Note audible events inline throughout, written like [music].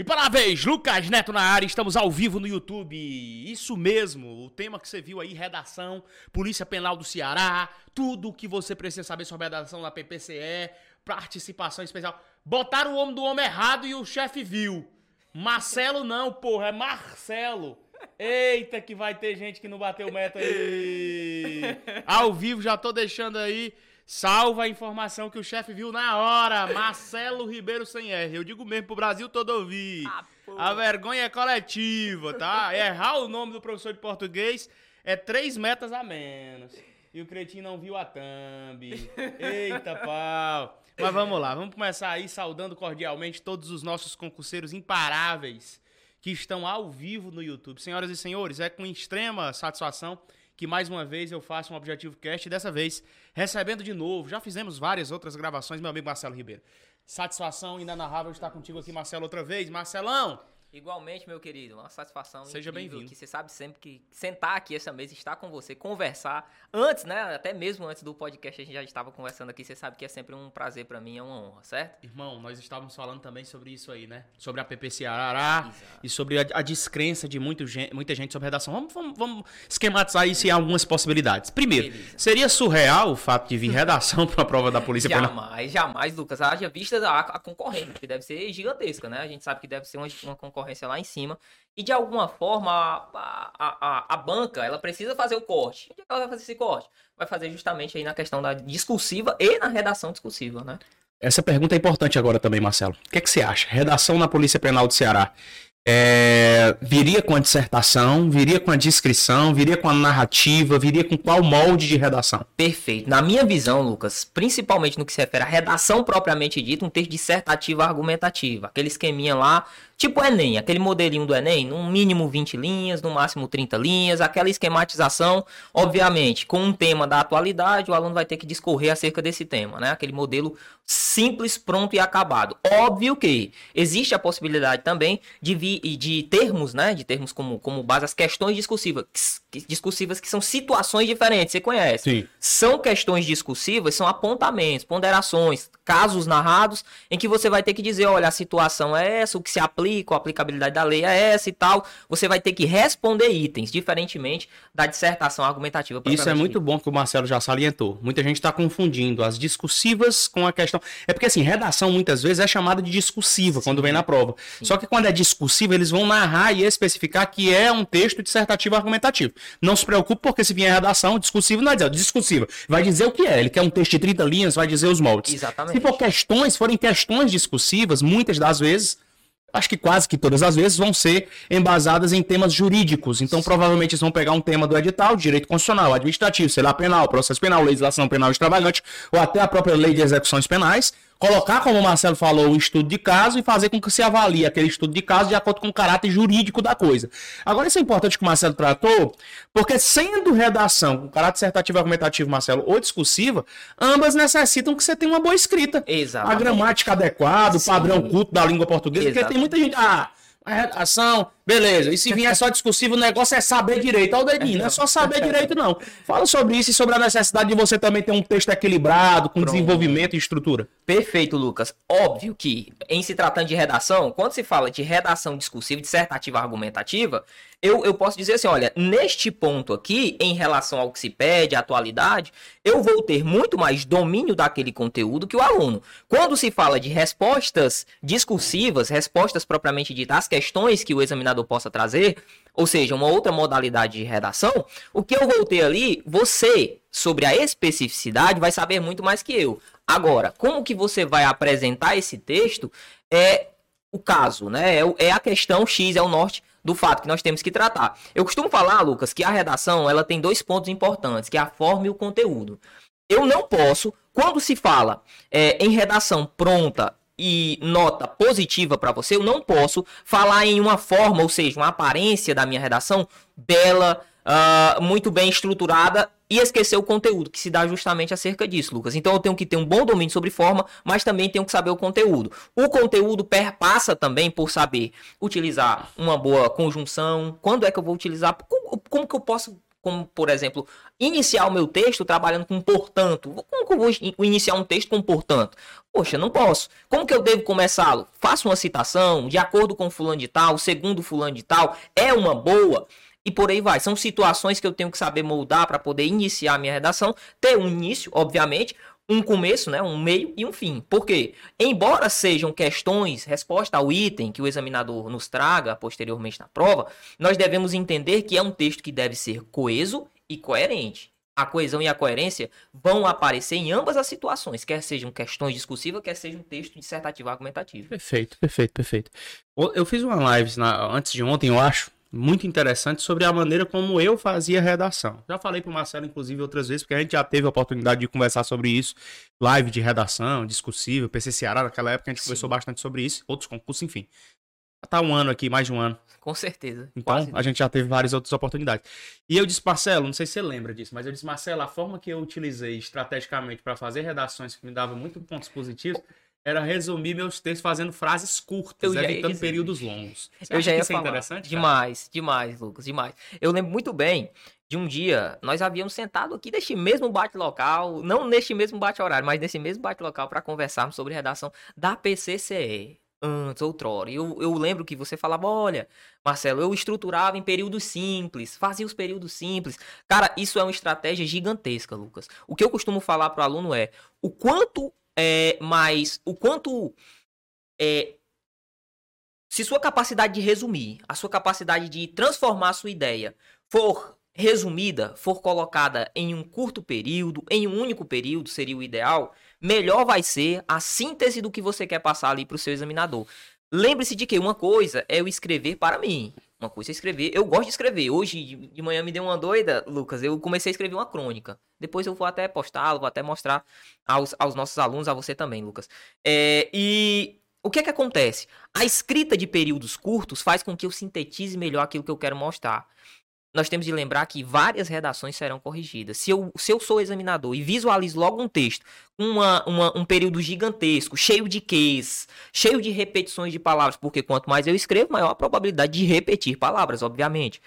E parabéns, Lucas Neto na área, estamos ao vivo no YouTube. Isso mesmo, o tema que você viu aí, redação, Polícia Penal do Ceará, tudo o que você precisa saber sobre a redação da PPCE, participação especial. Botaram o homem do homem errado e o chefe viu. Marcelo não, porra, é Marcelo. Eita, que vai ter gente que não bateu meta aí. [laughs] Ao vivo, já tô deixando aí. Salva a informação que o chefe viu na hora. Marcelo Ribeiro sem R. Eu digo mesmo pro Brasil todo ouvir. Ah, a vergonha é coletiva, tá? Errar o nome do professor de português é três metas a menos. E o Cretinho não viu a thumb. Eita, pau. Mas vamos lá, vamos começar aí saudando cordialmente todos os nossos concurseiros imparáveis que estão ao vivo no YouTube. Senhoras e senhores, é com extrema satisfação que mais uma vez eu faço um Objetivo Cast, dessa vez recebendo de novo. Já fizemos várias outras gravações, meu amigo Marcelo Ribeiro. Satisfação inenarrável estar contigo aqui, Marcelo, outra vez. Marcelão, Igualmente, meu querido, uma satisfação Seja bem-vindo. que você sabe sempre que sentar aqui essa mesa, estar com você, conversar. Antes, né, até mesmo antes do podcast a gente já estava conversando aqui, você sabe que é sempre um prazer pra mim, é uma honra, certo? irmão, nós estávamos falando também sobre isso aí, né? Sobre a PPC Arará Exato. e sobre a, a descrença de muito gen- muita gente sobre redação. Vamos, vamos, vamos esquematizar isso em algumas possibilidades. Primeiro, Beleza. seria surreal o fato de vir [laughs] redação para uma prova da Polícia Penal? Jamais, jamais, Lucas. Haja vista a, a concorrência, que deve ser gigantesca, né? A gente sabe que deve ser uma, uma concorrência lá em cima. E de alguma forma, a, a, a, a banca, ela precisa fazer o corte. Onde é que ela vai fazer esse corte? Vai fazer justamente aí na questão da discursiva e na redação discursiva, né? Essa pergunta é importante agora também, Marcelo. O que, é que você acha? Redação na Polícia Penal do Ceará. é, viria com a dissertação, viria com a descrição, viria com a narrativa, viria com qual molde de redação? Perfeito. Na minha visão, Lucas, principalmente no que se refere à redação propriamente dita, um texto dissertativo argumentativo. Aquele esqueminha lá, tipo Enem, aquele modelinho do Enem, no mínimo 20 linhas, no máximo 30 linhas, aquela esquematização, obviamente, com um tema da atualidade, o aluno vai ter que discorrer acerca desse tema, né? Aquele modelo simples, pronto e acabado. Óbvio que existe a possibilidade também de vir e de termos, né? De termos como, como base as questões discursivas, que- discursivas que são situações diferentes, você conhece. Sim. São questões discursivas, são apontamentos, ponderações, casos narrados, em que você vai ter que dizer, olha, a situação é essa, o que se aplica, a aplicabilidade da lei é essa e tal. Você vai ter que responder itens, diferentemente da dissertação argumentativa. Isso é muito bom que o Marcelo já salientou. Muita gente está confundindo as discursivas com a questão. É porque, assim, redação muitas vezes é chamada de discursiva quando vem na prova. Só que quando é discursiva, eles vão narrar e especificar que é um texto dissertativo argumentativo. Não se preocupe, porque se vier redação, discursiva não vai dizer discursiva. Vai dizer o que é. Ele quer um texto de 30 linhas, vai dizer os moldes. Exatamente. Se for questões, forem questões discursivas, muitas das vezes. Acho que quase que todas as vezes vão ser embasadas em temas jurídicos. Então, provavelmente, eles vão pegar um tema do edital, direito constitucional, administrativo, sei lá, penal, processo penal, legislação penal extravagante, ou até a própria lei de execuções penais, colocar, como o Marcelo falou, o estudo de caso e fazer com que se avalie aquele estudo de caso de acordo com o caráter jurídico da coisa. Agora, isso é importante que o Marcelo tratou, porque sendo redação com caráter dissertativo, argumentativo, Marcelo, ou discursiva, ambas necessitam que você tenha uma boa escrita. A Exatamente. gramática adequada, o padrão culto da língua portuguesa, porque tem muita gente. Ah, redação, beleza. E se vier só discursivo, o negócio é saber direito. Olha o dedinho, não é só saber [laughs] direito, não. Fala sobre isso e sobre a necessidade de você também ter um texto equilibrado, com Pronto. desenvolvimento e estrutura. Perfeito, Lucas. Óbvio que, em se tratando de redação, quando se fala de redação discursiva, dissertativa argumentativa, eu, eu posso dizer assim: olha, neste ponto aqui, em relação ao que se pede, à atualidade, eu vou ter muito mais domínio daquele conteúdo que o aluno. Quando se fala de respostas discursivas, respostas propriamente ditas questões que o examinador possa trazer, ou seja, uma outra modalidade de redação, o que eu vou ter ali, você, sobre a especificidade, vai saber muito mais que eu. Agora, como que você vai apresentar esse texto é o caso, né? É, é a questão X, é o norte do fato que nós temos que tratar. Eu costumo falar, Lucas, que a redação ela tem dois pontos importantes, que é a forma e o conteúdo. Eu não posso, quando se fala é, em redação pronta e nota positiva para você, eu não posso falar em uma forma, ou seja, uma aparência da minha redação bela, ah, muito bem estruturada e esquecer o conteúdo, que se dá justamente acerca disso, Lucas. Então eu tenho que ter um bom domínio sobre forma, mas também tenho que saber o conteúdo. O conteúdo perpassa também por saber utilizar uma boa conjunção. Quando é que eu vou utilizar? Como, como que eu posso como, por exemplo, iniciar o meu texto trabalhando com portanto. Como que eu vou iniciar um texto com portanto? Poxa, não posso. Como que eu devo começá-lo? Faço uma citação, de acordo com fulano de tal, segundo fulano de tal, é uma boa? E por aí vai. São situações que eu tenho que saber moldar para poder iniciar a minha redação, ter um início, obviamente, um começo, né, um meio e um fim. Por quê? Embora sejam questões, resposta ao item que o examinador nos traga posteriormente na prova, nós devemos entender que é um texto que deve ser coeso e coerente. A coesão e a coerência vão aparecer em ambas as situações, quer sejam questões discursivas, quer seja um texto dissertativo argumentativo. Perfeito, perfeito, perfeito. Eu fiz uma live na, antes de ontem, eu acho, muito interessante sobre a maneira como eu fazia redação. Já falei para o Marcelo, inclusive, outras vezes, porque a gente já teve a oportunidade de conversar sobre isso. Live de redação, discursível, PC Ceará, naquela época a gente Sim. conversou bastante sobre isso, outros concursos, enfim. Já tá um ano aqui, mais de um ano. Com certeza. Então, Quase. a gente já teve várias outras oportunidades. E eu disse, Marcelo, não sei se você lembra disso, mas eu disse, Marcelo, a forma que eu utilizei estrategicamente para fazer redações que me dava muito pontos positivos era resumir meus textos fazendo frases curtas, evitando períodos longos. Você eu já ia é falar. interessante? Demais, cara? demais, Lucas, demais. Eu lembro muito bem de um dia, nós havíamos sentado aqui neste mesmo bate-local, não neste mesmo bate-horário, mas nesse mesmo bate-local para conversarmos sobre redação da PCCE. Antes, outrora. Eu, eu lembro que você falava: olha, Marcelo, eu estruturava em períodos simples, fazia os períodos simples. Cara, isso é uma estratégia gigantesca, Lucas. O que eu costumo falar para o aluno é: o quanto é, mas o quanto. É, se sua capacidade de resumir, a sua capacidade de transformar a sua ideia for resumida, for colocada em um curto período, em um único período, seria o ideal, melhor vai ser a síntese do que você quer passar ali para o seu examinador. Lembre-se de que uma coisa é eu escrever para mim, uma coisa é escrever. Eu gosto de escrever. Hoje de manhã me deu uma doida, Lucas. Eu comecei a escrever uma crônica. Depois eu vou até postá-lo, vou até mostrar aos, aos nossos alunos, a você também, Lucas. É, e o que é que acontece? A escrita de períodos curtos faz com que eu sintetize melhor aquilo que eu quero mostrar nós temos de lembrar que várias redações serão corrigidas. Se eu, se eu sou examinador e visualizo logo um texto uma, uma, um período gigantesco, cheio de ques, cheio de repetições de palavras, porque quanto mais eu escrevo, maior a probabilidade de repetir palavras, obviamente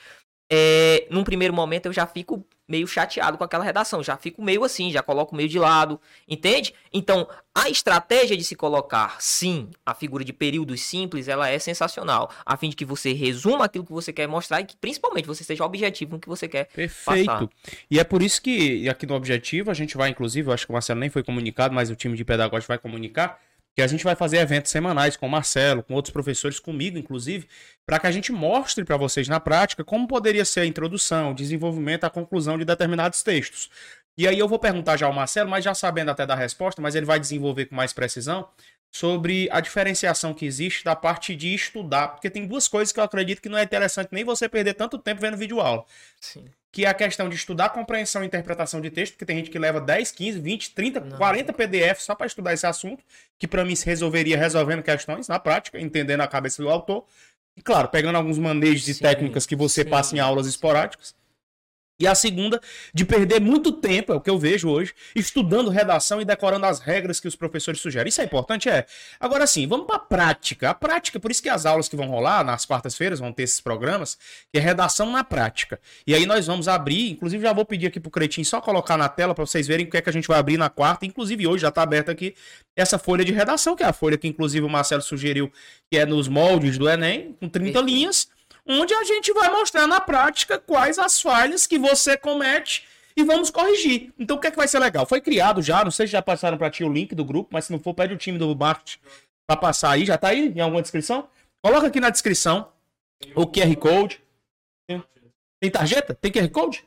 é, num primeiro momento eu já fico meio chateado com aquela redação, já fico meio assim, já coloco meio de lado, entende? Então, a estratégia de se colocar, sim, a figura de períodos simples, ela é sensacional, a fim de que você resuma aquilo que você quer mostrar e que principalmente você seja objetivo no que você quer Perfeito. Passar. E é por isso que aqui no objetivo a gente vai, inclusive, eu acho que o Marcelo nem foi comunicado, mas o time de pedagógico vai comunicar, que a gente vai fazer eventos semanais com o Marcelo, com outros professores, comigo, inclusive, para que a gente mostre para vocês na prática como poderia ser a introdução, o desenvolvimento, a conclusão de determinados textos. E aí eu vou perguntar já ao Marcelo, mas já sabendo até da resposta, mas ele vai desenvolver com mais precisão sobre a diferenciação que existe da parte de estudar, porque tem duas coisas que eu acredito que não é interessante nem você perder tanto tempo vendo vídeo aula. Sim que é a questão de estudar compreensão e interpretação de texto, porque tem gente que leva 10, 15, 20, 30, Não. 40 PDFs só para estudar esse assunto, que para mim se resolveria resolvendo questões na prática, entendendo a cabeça do autor. E claro, pegando alguns manejos e técnicas que você sim. passa em aulas esporádicas. E a segunda, de perder muito tempo, é o que eu vejo hoje, estudando redação e decorando as regras que os professores sugerem. Isso é importante? É. Agora sim, vamos para a prática. A prática, por isso que as aulas que vão rolar nas quartas-feiras vão ter esses programas, que é redação na prática. E aí nós vamos abrir, inclusive já vou pedir aqui pro Cretinho só colocar na tela para vocês verem o que é que a gente vai abrir na quarta. Inclusive hoje já está aberta aqui essa folha de redação, que é a folha que inclusive o Marcelo sugeriu, que é nos moldes do Enem, com 30 linhas onde a gente vai mostrar na prática quais as falhas que você comete e vamos corrigir. Então o que é que vai ser legal? Foi criado já, não sei se já passaram para ti o link do grupo, mas se não for, pede o time do marketing para passar aí, já tá aí em alguma descrição? Coloca aqui na descrição o QR Code. Tem tarjeta? Tem QR Code?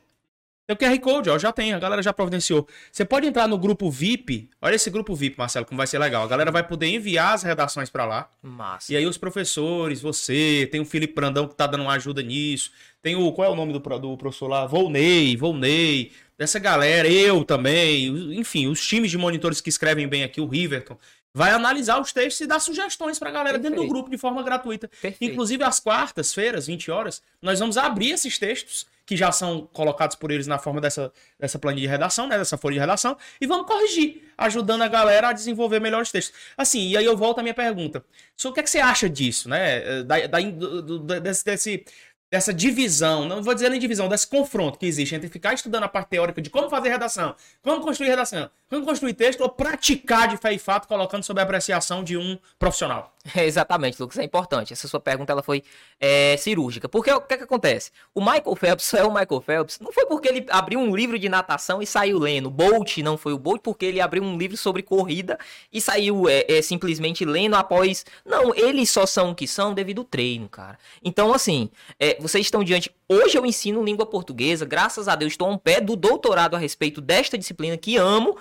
Tem o QR Code, ó, já tem, a galera já providenciou. Você pode entrar no grupo VIP. Olha esse grupo VIP, Marcelo, como vai ser legal. A galera vai poder enviar as redações para lá. Massa. E aí os professores, você, tem o Felipe Brandão que tá dando uma ajuda nisso. Tem o, qual é o nome do, do professor lá? Volney, Volney. Dessa galera, eu também. Enfim, os times de monitores que escrevem bem aqui, o Riverton vai analisar os textos e dar sugestões para a galera Perfeito. dentro do grupo de forma gratuita. Perfeito. Inclusive, às quartas-feiras, 20 horas, nós vamos abrir esses textos que já são colocados por eles na forma dessa, dessa planilha de redação, né, dessa folha de redação, e vamos corrigir, ajudando a galera a desenvolver melhores textos. Assim, e aí eu volto à minha pergunta. So, o que, é que você acha disso, né? Da, da, do, do, desse, desse dessa divisão, não vou dizer nem divisão, desse confronto que existe entre ficar estudando a parte teórica de como fazer redação, como construir redação, como construir texto, ou praticar de fé e fato, colocando sob a apreciação de um profissional. É, exatamente, Lucas, é importante. Essa sua pergunta ela foi é, cirúrgica. Porque o que, é que acontece? O Michael Phelps [laughs] é o Michael Phelps, não foi porque ele abriu um livro de natação e saiu lendo. Bolt não foi o Bolt porque ele abriu um livro sobre corrida e saiu é, é, simplesmente lendo após. Não, eles só são o que são devido ao treino, cara. Então, assim, é, vocês estão diante. Hoje eu ensino língua portuguesa, graças a Deus estou a um pé do doutorado a respeito desta disciplina que amo.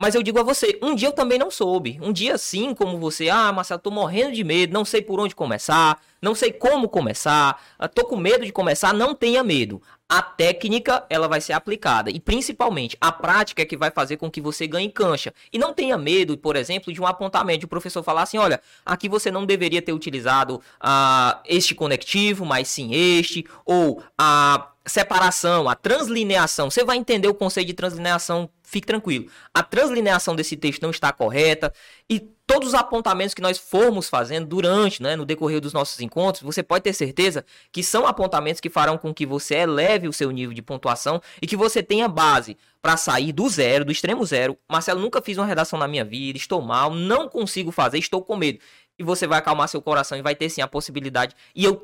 Mas eu digo a você, um dia eu também não soube. Um dia assim como você, ah, Marcelo, tô morrendo de medo, não sei por onde começar, não sei como começar, ah, tô com medo de começar, não tenha medo. A técnica, ela vai ser aplicada. E principalmente, a prática é que vai fazer com que você ganhe cancha. E não tenha medo, por exemplo, de um apontamento. De o professor falar assim, olha, aqui você não deveria ter utilizado ah, este conectivo, mas sim este. Ou a separação, a translineação. Você vai entender o conceito de translineação, fique tranquilo. A translineação desse texto não está correta e todos os apontamentos que nós formos fazendo durante, né, no decorrer dos nossos encontros, você pode ter certeza que são apontamentos que farão com que você eleve o seu nível de pontuação e que você tenha base para sair do zero, do extremo zero. Marcelo, nunca fiz uma redação na minha vida, estou mal, não consigo fazer, estou com medo. E você vai acalmar seu coração e vai ter sim a possibilidade. E eu,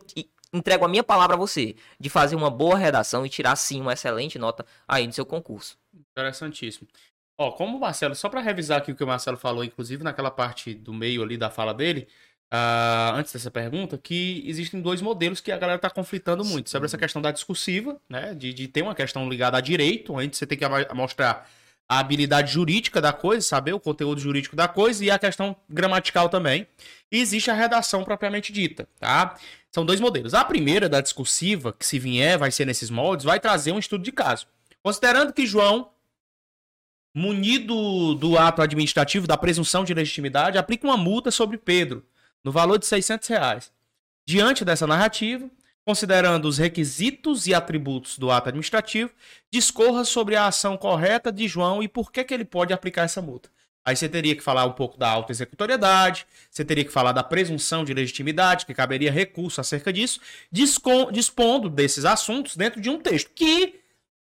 entrego a minha palavra a você de fazer uma boa redação e tirar sim uma excelente nota aí no seu concurso. Interessantíssimo. Ó, como o Marcelo, só para revisar aqui o que o Marcelo falou, inclusive naquela parte do meio ali da fala dele, uh, antes dessa pergunta, que existem dois modelos que a galera tá conflitando muito. Sobre essa questão da discursiva, né? De, de ter uma questão ligada a direito, onde você tem que mostrar a habilidade jurídica da coisa, saber o conteúdo jurídico da coisa e a questão gramatical também. E existe a redação propriamente dita, tá? São dois modelos. A primeira, da discursiva, que se vier, vai ser nesses moldes, vai trazer um estudo de caso. Considerando que João, munido do ato administrativo da presunção de legitimidade, aplica uma multa sobre Pedro, no valor de 600 reais. Diante dessa narrativa, considerando os requisitos e atributos do ato administrativo, discorra sobre a ação correta de João e por que, que ele pode aplicar essa multa. Aí você teria que falar um pouco da auto-executoriedade, você teria que falar da presunção de legitimidade, que caberia recurso acerca disso, dispondo desses assuntos dentro de um texto que,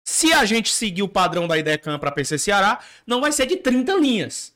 se a gente seguir o padrão da IDECAM para PC Ceará, não vai ser de 30 linhas.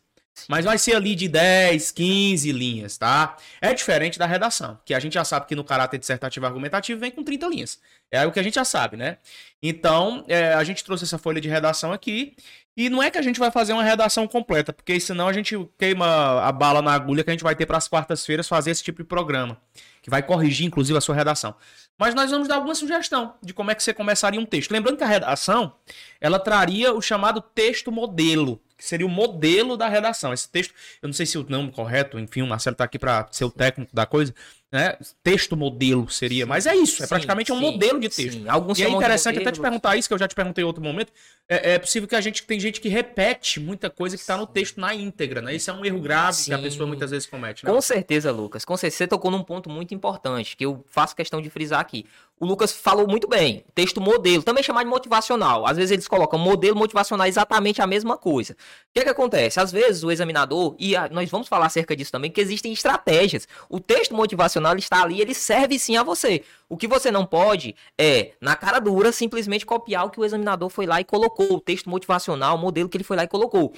Mas vai ser ali de 10, 15 linhas, tá? É diferente da redação, que a gente já sabe que no caráter dissertativo argumentativo vem com 30 linhas. É o que a gente já sabe, né? Então, é, a gente trouxe essa folha de redação aqui. E não é que a gente vai fazer uma redação completa, porque senão a gente queima a bala na agulha que a gente vai ter para as quartas-feiras fazer esse tipo de programa, que vai corrigir, inclusive, a sua redação. Mas nós vamos dar alguma sugestão de como é que você começaria um texto. Lembrando que a redação, ela traria o chamado texto modelo que seria o modelo da redação. Esse texto, eu não sei se o nome correto, enfim, o Marcelo está aqui para ser o técnico da coisa, né? Texto modelo seria, sim, mas é isso, é praticamente sim, um modelo de texto. Alguns e é interessante até te perguntar isso, que eu já te perguntei em outro momento. É, é, possível que a gente tem gente que repete muita coisa que está no texto na íntegra, né? Isso é um erro grave que a pessoa muitas vezes comete. Né? Com certeza, Lucas. Com certeza você tocou num ponto muito importante que eu faço questão de frisar aqui. O Lucas falou muito bem. Texto modelo, também chamado de motivacional. Às vezes eles colocam modelo motivacional exatamente a mesma coisa. O que, é que acontece? Às vezes o examinador, e a, nós vamos falar acerca disso também, que existem estratégias. O texto motivacional está ali, ele serve sim a você. O que você não pode é, na cara dura, simplesmente copiar o que o examinador foi lá e colocou, o texto motivacional, o modelo que ele foi lá e colocou.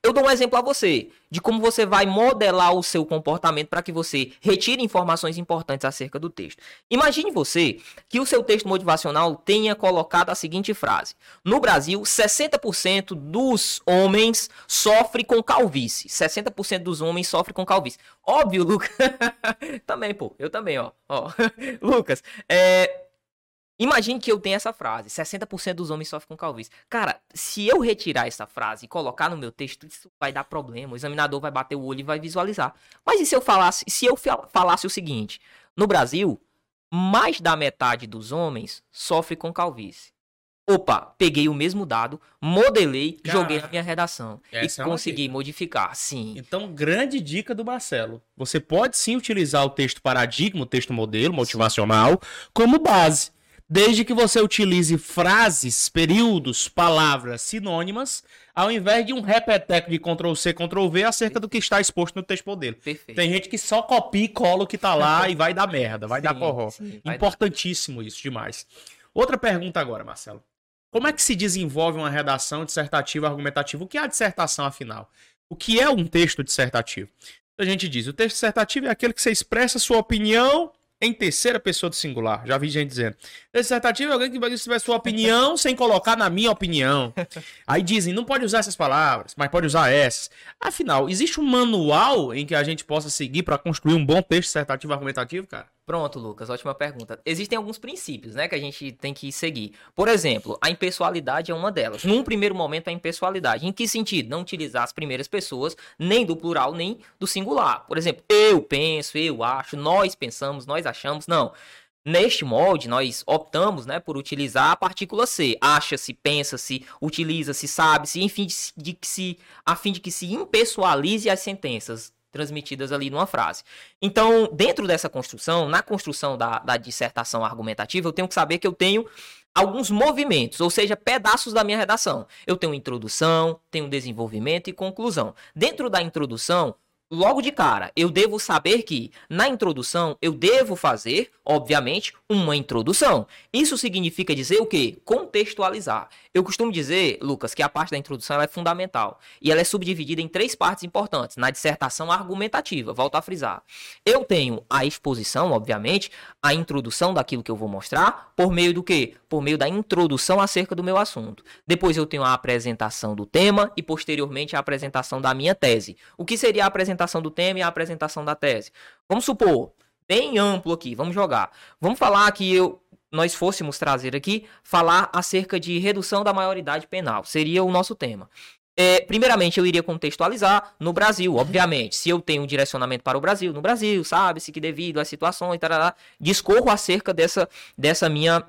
Eu dou um exemplo a você de como você vai modelar o seu comportamento para que você retire informações importantes acerca do texto. Imagine você que o seu texto motivacional tenha colocado a seguinte frase: No Brasil, 60% dos homens sofrem com calvície. 60% dos homens sofrem com calvície. Óbvio, Lucas. [laughs] também, pô. Eu também, ó. ó. [laughs] Lucas, é Imagine que eu tenho essa frase: 60% dos homens sofrem com calvície. Cara, se eu retirar essa frase e colocar no meu texto, isso vai dar problema. O examinador vai bater o olho e vai visualizar. Mas e se eu falasse, se eu falasse o seguinte: no Brasil, mais da metade dos homens sofre com calvície. Opa, peguei o mesmo dado, modelei, Cara, joguei na minha redação e é consegui modificar. Sim. Então, grande dica do Marcelo. Você pode sim utilizar o texto paradigma, o texto modelo motivacional, como base desde que você utilize frases, períodos, palavras sinônimas, ao invés de um repeteco de Ctrl-C, Ctrl-V acerca do que está exposto no texto modelo. Perfeito. Tem gente que só copia e cola o que tá lá e vai dar merda, vai dar Sim, corró. sim, vai Importantíssimo isso, demais. Outra pergunta agora, Marcelo. Como é que se desenvolve uma redação dissertativa argumentativa? O que é a dissertação, afinal? O que é um texto dissertativo? A gente diz, o texto dissertativo é aquele que você expressa sua opinião em terceira pessoa do singular. Já vi gente dizendo. Texto dissertativo é alguém que vai expressar sua opinião sem colocar na minha opinião. [laughs] Aí dizem, não pode usar essas palavras, mas pode usar essas. Afinal, existe um manual em que a gente possa seguir para construir um bom texto dissertativo argumentativo, cara? Pronto, Lucas, ótima pergunta. Existem alguns princípios, né, que a gente tem que seguir. Por exemplo, a impessoalidade é uma delas. Num primeiro momento, a impessoalidade. Em que sentido? Não utilizar as primeiras pessoas, nem do plural, nem do singular. Por exemplo, eu penso, eu acho, nós pensamos, nós achamos. Não. Neste molde, nós optamos né, por utilizar a partícula C. Acha-se, pensa-se, utiliza-se, sabe-se, enfim, de que se, a fim de que se impessoalize as sentenças transmitidas ali numa frase. Então, dentro dessa construção, na construção da, da dissertação argumentativa, eu tenho que saber que eu tenho alguns movimentos, ou seja, pedaços da minha redação. Eu tenho introdução, tenho desenvolvimento e conclusão. Dentro da introdução, logo de cara, eu devo saber que na introdução eu devo fazer, obviamente, uma introdução. Isso significa dizer o quê? Contextualizar. Eu costumo dizer, Lucas, que a parte da introdução é fundamental e ela é subdividida em três partes importantes na dissertação argumentativa. Volto a frisar. Eu tenho a exposição, obviamente, a introdução daquilo que eu vou mostrar por meio do quê? Por meio da introdução acerca do meu assunto. Depois eu tenho a apresentação do tema e posteriormente a apresentação da minha tese. O que seria a apresentação do tema e a apresentação da tese? Vamos supor, bem amplo aqui, vamos jogar. Vamos falar que eu nós fôssemos trazer aqui falar acerca de redução da maioridade penal. Seria o nosso tema. É, primeiramente, eu iria contextualizar no Brasil, obviamente. Se eu tenho um direcionamento para o Brasil, no Brasil, sabe-se que devido às situações, tarará, discorro acerca dessa, dessa minha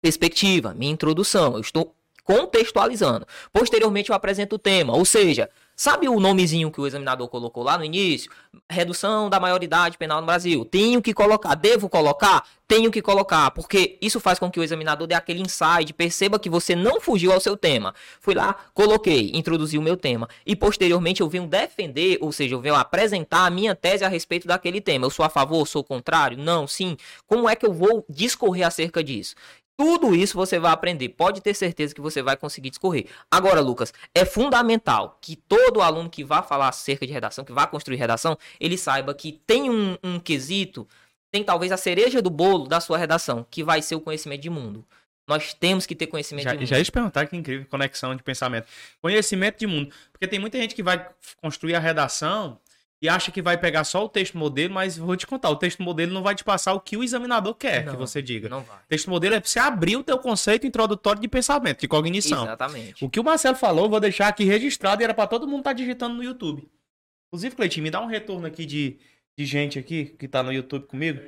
perspectiva, minha introdução. Eu estou contextualizando. Posteriormente, eu apresento o tema, ou seja, Sabe o nomezinho que o examinador colocou lá no início? Redução da maioridade penal no Brasil. Tenho que colocar. Devo colocar? Tenho que colocar. Porque isso faz com que o examinador dê aquele insight, perceba que você não fugiu ao seu tema. Fui lá, coloquei, introduzi o meu tema. E posteriormente eu venho defender, ou seja, eu venho apresentar a minha tese a respeito daquele tema. Eu sou a favor, sou contrário? Não, sim. Como é que eu vou discorrer acerca disso? Tudo isso você vai aprender. Pode ter certeza que você vai conseguir discorrer. Agora, Lucas, é fundamental que todo aluno que vá falar acerca de redação, que vá construir redação, ele saiba que tem um, um quesito, tem talvez a cereja do bolo da sua redação, que vai ser o conhecimento de mundo. Nós temos que ter conhecimento Já, de mundo. já ia te perguntar que incrível conexão de pensamento. Conhecimento de mundo. Porque tem muita gente que vai construir a redação e acha que vai pegar só o texto modelo, mas vou te contar, o texto modelo não vai te passar o que o examinador quer Não, que você diga. Não vai. O texto modelo é pra você abrir o teu conceito introdutório de pensamento, de cognição. Exatamente. O que o Marcelo falou, eu vou deixar aqui registrado e era pra todo mundo estar digitando no YouTube. Inclusive, Cleitinho, me dá um retorno aqui de, de gente aqui que tá no YouTube comigo.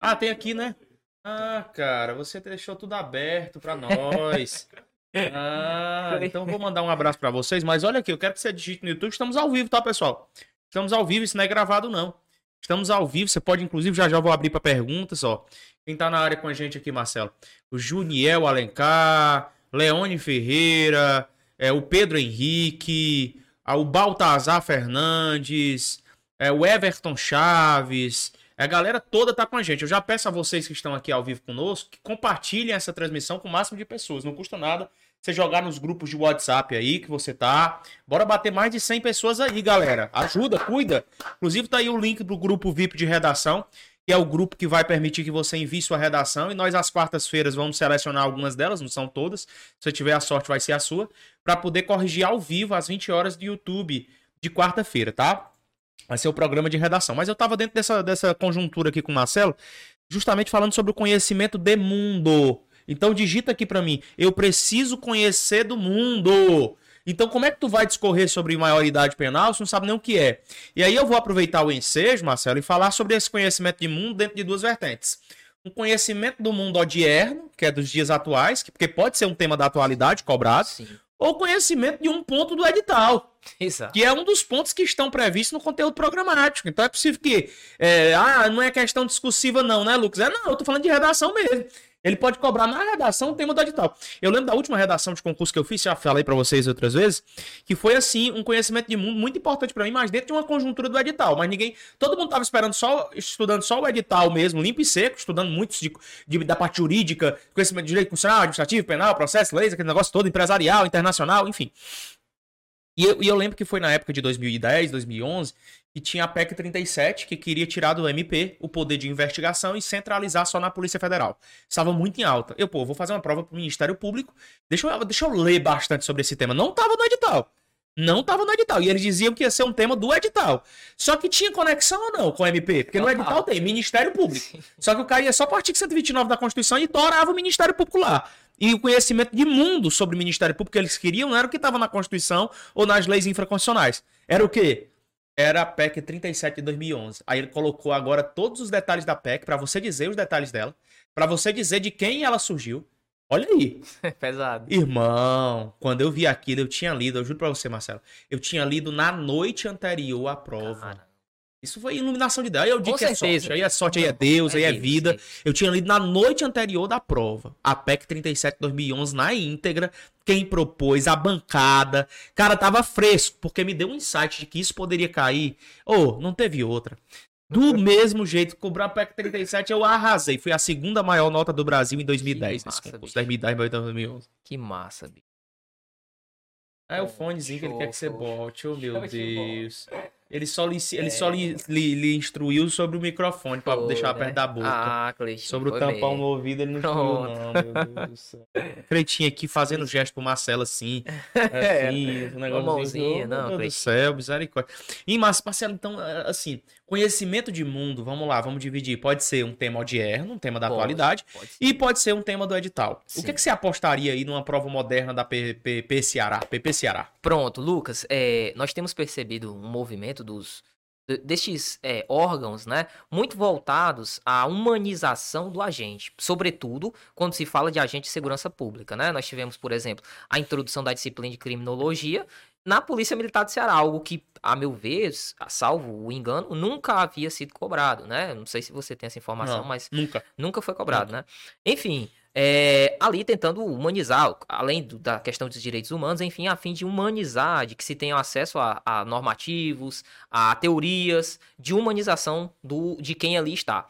Ah, tem aqui, né? Ah, cara, você deixou tudo aberto pra nós. [laughs] Ah, então vou mandar um abraço pra vocês, mas olha aqui, eu quero que você digite no YouTube, estamos ao vivo, tá, pessoal? Estamos ao vivo, isso não é gravado, não. Estamos ao vivo, você pode, inclusive, já já vou abrir para perguntas, ó. Quem tá na área com a gente aqui, Marcelo? O Juniel Alencar, Leone Ferreira, é, o Pedro Henrique, ah, o Baltazar Fernandes, é, o Everton Chaves, a galera toda tá com a gente. Eu já peço a vocês que estão aqui ao vivo conosco que compartilhem essa transmissão com o máximo de pessoas. Não custa nada você jogar nos grupos de WhatsApp aí que você tá. Bora bater mais de 100 pessoas aí, galera. Ajuda, cuida. Inclusive tá aí o link do grupo VIP de redação, que é o grupo que vai permitir que você envie sua redação e nós às quartas-feiras vamos selecionar algumas delas, não são todas. Se você tiver a sorte vai ser a sua, para poder corrigir ao vivo às 20 horas do YouTube de quarta-feira, tá? Vai ser o programa de redação. Mas eu tava dentro dessa, dessa conjuntura aqui com o Marcelo, justamente falando sobre o conhecimento de mundo. Então digita aqui pra mim, eu preciso conhecer do mundo. Então como é que tu vai discorrer sobre maioridade penal se não sabe nem o que é? E aí eu vou aproveitar o ensejo, Marcelo, e falar sobre esse conhecimento de mundo dentro de duas vertentes. Um conhecimento do mundo odierno, que é dos dias atuais, que- porque pode ser um tema da atualidade cobrado, Sim. ou conhecimento de um ponto do edital. Exato. Que é um dos pontos que estão previstos no conteúdo programático. Então é possível que. é, ah, não é questão discursiva, não, né, Lucas? É, não, eu tô falando de redação mesmo. Ele pode cobrar na redação o tema do edital. Eu lembro da última redação de concurso que eu fiz, já falei pra vocês outras vezes, que foi assim, um conhecimento de mundo muito importante pra mim, mas dentro de uma conjuntura do edital. Mas ninguém. Todo mundo tava esperando só, estudando só o edital mesmo, limpo e seco, estudando muito de, de- da parte jurídica, conhecimento de direito constitucional, administrativo, penal, processo, leis, aquele negócio todo, empresarial, internacional, enfim. E eu, e eu lembro que foi na época de 2010, 2011, que tinha a PEC 37, que queria tirar do MP o poder de investigação e centralizar só na Polícia Federal. Estava muito em alta. Eu, pô, vou fazer uma prova pro Ministério Público, deixa eu, deixa eu ler bastante sobre esse tema. Não tava no edital. Não tava no edital. E eles diziam que ia ser um tema do edital. Só que tinha conexão ou não com o MP? Porque no edital tem Ministério Público. Sim. Só que o cara ia só para o artigo 129 da Constituição e torava o Ministério Público lá. E o conhecimento de mundo sobre o Ministério Público que eles queriam não era o que estava na Constituição ou nas leis infraconstitucionais. Era o quê? Era a PEC 37 de 2011. Aí ele colocou agora todos os detalhes da PEC para você dizer os detalhes dela, para você dizer de quem ela surgiu. Olha aí. [laughs] Pesado. Irmão, quando eu vi aquilo, eu tinha lido, eu juro pra você, Marcelo, eu tinha lido na noite anterior à prova. Cara, Isso foi iluminação de Deus. Aí eu digo Com que é certeza. sorte. Aí é sorte, aí é Deus, aí é Deus, vida. Deus. Eu tinha lido na noite anterior da prova. A PEC 37 2011 na íntegra. Quem propôs, a bancada. Cara, tava fresco, porque me deu um insight de que isso poderia cair. Ô, não teve outra. Do [laughs] mesmo jeito, cobrou a PEC 37, eu arrasei. Foi a segunda maior nota do Brasil em 2010. Que nesse massa, concurso. bicho. 2010, 2011. Que massa, bicho. É o fonezinho que ele quer que você bote, oh meu Deus. Ele só lhe, ele só lhe, lhe- lhe instruiu sobre o microfone Foi, deixar né? perto da boca. Ah, Cleiton. sobre o tampão bem. no ouvido, ele não instruiu, Pronto. não, meu Deus do céu. Cretinho aqui fazendo gesto pro Marcelo assim. [laughs] É, assim, um negócio mãozinha, oh, não, Meu Deus do Cleitinho. céu, misericórdia. E Mar- Marcelo, então, é, assim, conhecimento de mundo, vamos lá, vamos dividir. Pode ser um tema odierno, um tema da Pode, atualidade, pode e pode ser um tema do edital. O Sim. que, que você apostaria aí numa prova moderna da PP Ceará? PP Ceará? Pronto, Lucas, é, nós temos percebido um movimento dos de- destes é, órgãos, né, muito voltados à humanização do agente, sobretudo quando se fala de agente de segurança pública, né? Nós tivemos, por exemplo, a introdução da disciplina de criminologia na Polícia Militar do Ceará, algo que, a meu ver, salvo o engano, nunca havia sido cobrado, né? Não sei se você tem essa informação, Não, mas Nunca. Nunca foi cobrado, né? Enfim, é, ali tentando humanizar, além do- da questão dos direitos humanos, enfim, a fim de humanizar, de que se tenha acesso a, a normativos, a teorias de humanização do, de quem ali está.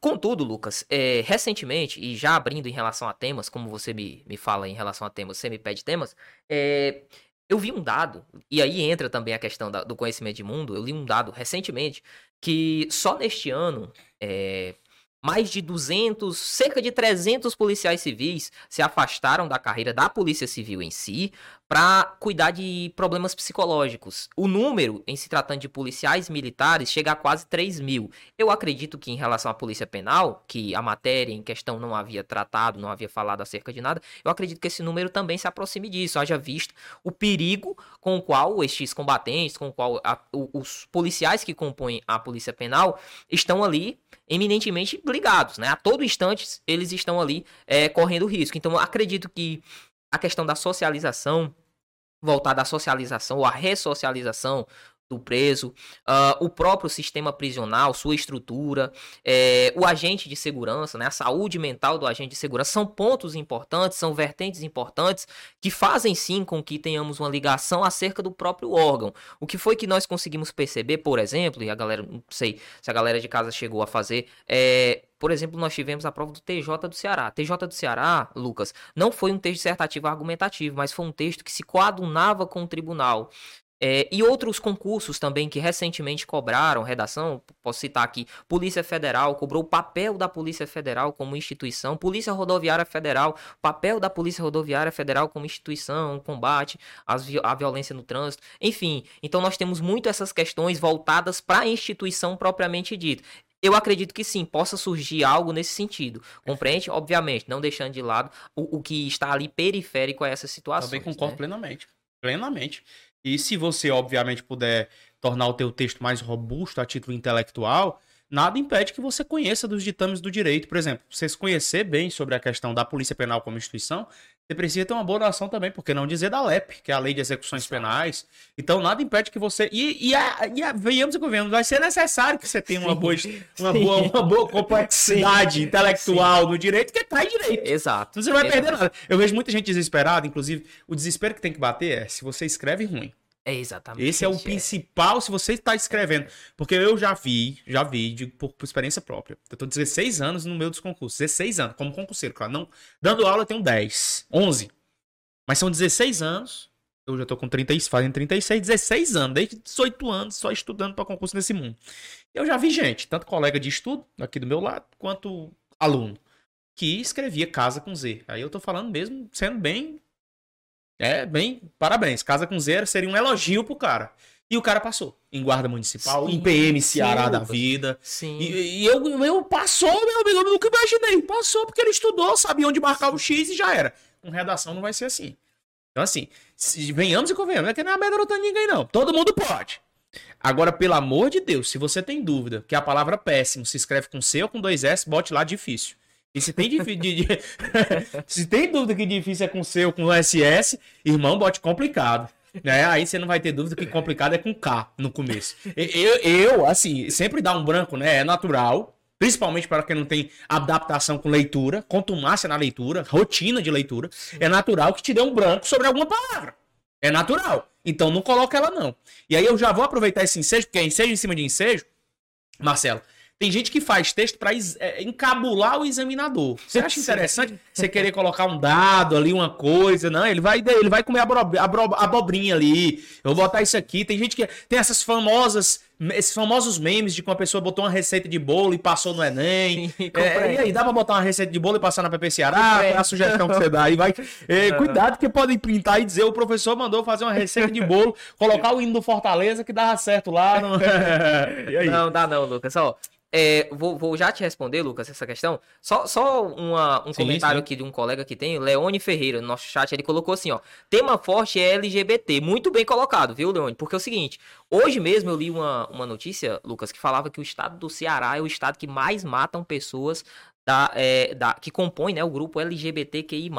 Contudo, Lucas, é, recentemente, e já abrindo em relação a temas, como você me, me fala em relação a temas, você me pede temas, é, eu vi um dado, e aí entra também a questão da- do conhecimento de mundo, eu li um dado recentemente, que só neste ano, é, mais de 200, cerca de 300 policiais civis se afastaram da carreira da Polícia Civil em si para cuidar de problemas psicológicos. O número, em se tratando de policiais militares, chega a quase 3 mil. Eu acredito que em relação à Polícia Penal, que a matéria em questão não havia tratado, não havia falado acerca de nada, eu acredito que esse número também se aproxime disso, haja visto o perigo com o qual estes combatentes, com o qual a- os policiais que compõem a Polícia Penal estão ali eminentemente ligados, né? A todo instante eles estão ali é, correndo risco. Então acredito que a questão da socialização, voltada à socialização ou à ressocialização do preso, ah, o próprio sistema prisional, sua estrutura, é, o agente de segurança, né, a saúde mental do agente de segurança, são pontos importantes, são vertentes importantes que fazem sim com que tenhamos uma ligação acerca do próprio órgão. O que foi que nós conseguimos perceber, por exemplo, e a galera, não sei se a galera de casa chegou a fazer, é, por exemplo, nós tivemos a prova do TJ do Ceará. TJ do Ceará, Lucas, não foi um texto dissertativo argumentativo, mas foi um texto que se coadunava com o tribunal. É, e outros concursos também que recentemente cobraram redação, posso citar aqui, Polícia Federal cobrou o papel da Polícia Federal como instituição, Polícia Rodoviária Federal, papel da Polícia Rodoviária Federal como instituição, combate à violência no trânsito, enfim. Então nós temos muito essas questões voltadas para a instituição propriamente dita. Eu acredito que sim, possa surgir algo nesse sentido. Compreende? Obviamente, não deixando de lado o, o que está ali periférico a essas situações. Também concordo né? plenamente. Plenamente. E se você, obviamente, puder tornar o teu texto mais robusto a título intelectual, nada impede que você conheça dos ditames do direito. Por exemplo, você se conhecer bem sobre a questão da Polícia Penal como instituição, você precisa ter uma boa noção também, porque não dizer da LEP, que é a Lei de Execuções Penais. Então, nada impede que você. E, e, a, e a, venhamos e convenhamos, vai ser necessário que você tenha uma boa, uma boa, uma boa complexidade intelectual sim. no direito, que cai direito. Exato. Você não vai Exato. perder nada. Eu vejo muita gente desesperada, inclusive, o desespero que tem que bater é se você escreve ruim. É exatamente. Esse é o principal se você está escrevendo. Porque eu já vi, já vi, de, por, por, experiência própria. Eu tô 16 anos no meio dos concursos. 16 anos, como concurseiro, claro. Não, dando aula eu tenho 10, 11. Mas são 16 anos. Eu já tô com 30, fazendo 36, 16 anos, desde 18 anos, só estudando para concurso nesse mundo. Eu já vi gente, tanto colega de estudo aqui do meu lado, quanto aluno, que escrevia casa com Z. Aí eu tô falando mesmo, sendo bem é, bem, parabéns. Casa com zero seria um elogio pro cara. E o cara passou. Em guarda municipal, sim, em PM Ceará sim, da vida. Sim. E, e, eu, eu passou, meu amigo, eu nunca imaginei. Passou porque ele estudou, sabia onde marcar o X e já era. Com redação não vai ser assim. Então, assim, se, venhamos e convenhamos. É que não é amedrontando ninguém, não. Todo mundo pode. Agora, pelo amor de Deus, se você tem dúvida que a palavra péssimo se escreve com C ou com dois S, bote lá difícil. E se tem, de, de, [laughs] se tem dúvida que difícil é com ou com SS, irmão, bote complicado. Né? Aí você não vai ter dúvida que complicado é com K no começo. Eu, eu, assim, sempre dá um branco, né? É natural. Principalmente para quem não tem adaptação com leitura, contumácia na leitura, rotina de leitura. É natural que te dê um branco sobre alguma palavra. É natural. Então não coloca ela, não. E aí eu já vou aproveitar esse ensejo, porque é ensejo em cima de ensejo. Marcelo, tem gente que faz texto para é, encabular o examinador. Você acha interessante você querer colocar um dado ali, uma coisa? Não, ele vai, ele vai comer a abobrinha ali. Eu vou botar isso aqui. Tem gente que tem essas famosas, esses famosos memes de que uma pessoa botou uma receita de bolo e passou no Enem. Sim, é, e aí, dá pra botar uma receita de bolo e passar na PP Ceará? É a sugestão que você dá. aí vai, [laughs] é, cuidado que podem printar e dizer o professor mandou fazer uma receita de bolo, colocar o hino do Fortaleza que dava certo lá. No... [laughs] [laughs] não, dá não, Lucas. Ó, é, vou, vou, já te responder, Lucas, essa questão. Só, só uma, um sim, comentário sim. aqui de um colega que tem, Leone Ferreira, no nosso chat, ele colocou assim, ó. Tema forte é LGBT. Muito bem colocado, viu, Leone? Porque é o seguinte, hoje mesmo eu li uma, uma notícia, Lucas, que falava que o estado do Ceará é o estado que mais matam pessoas da, é, da, que compõe né, o grupo LGBTQI+,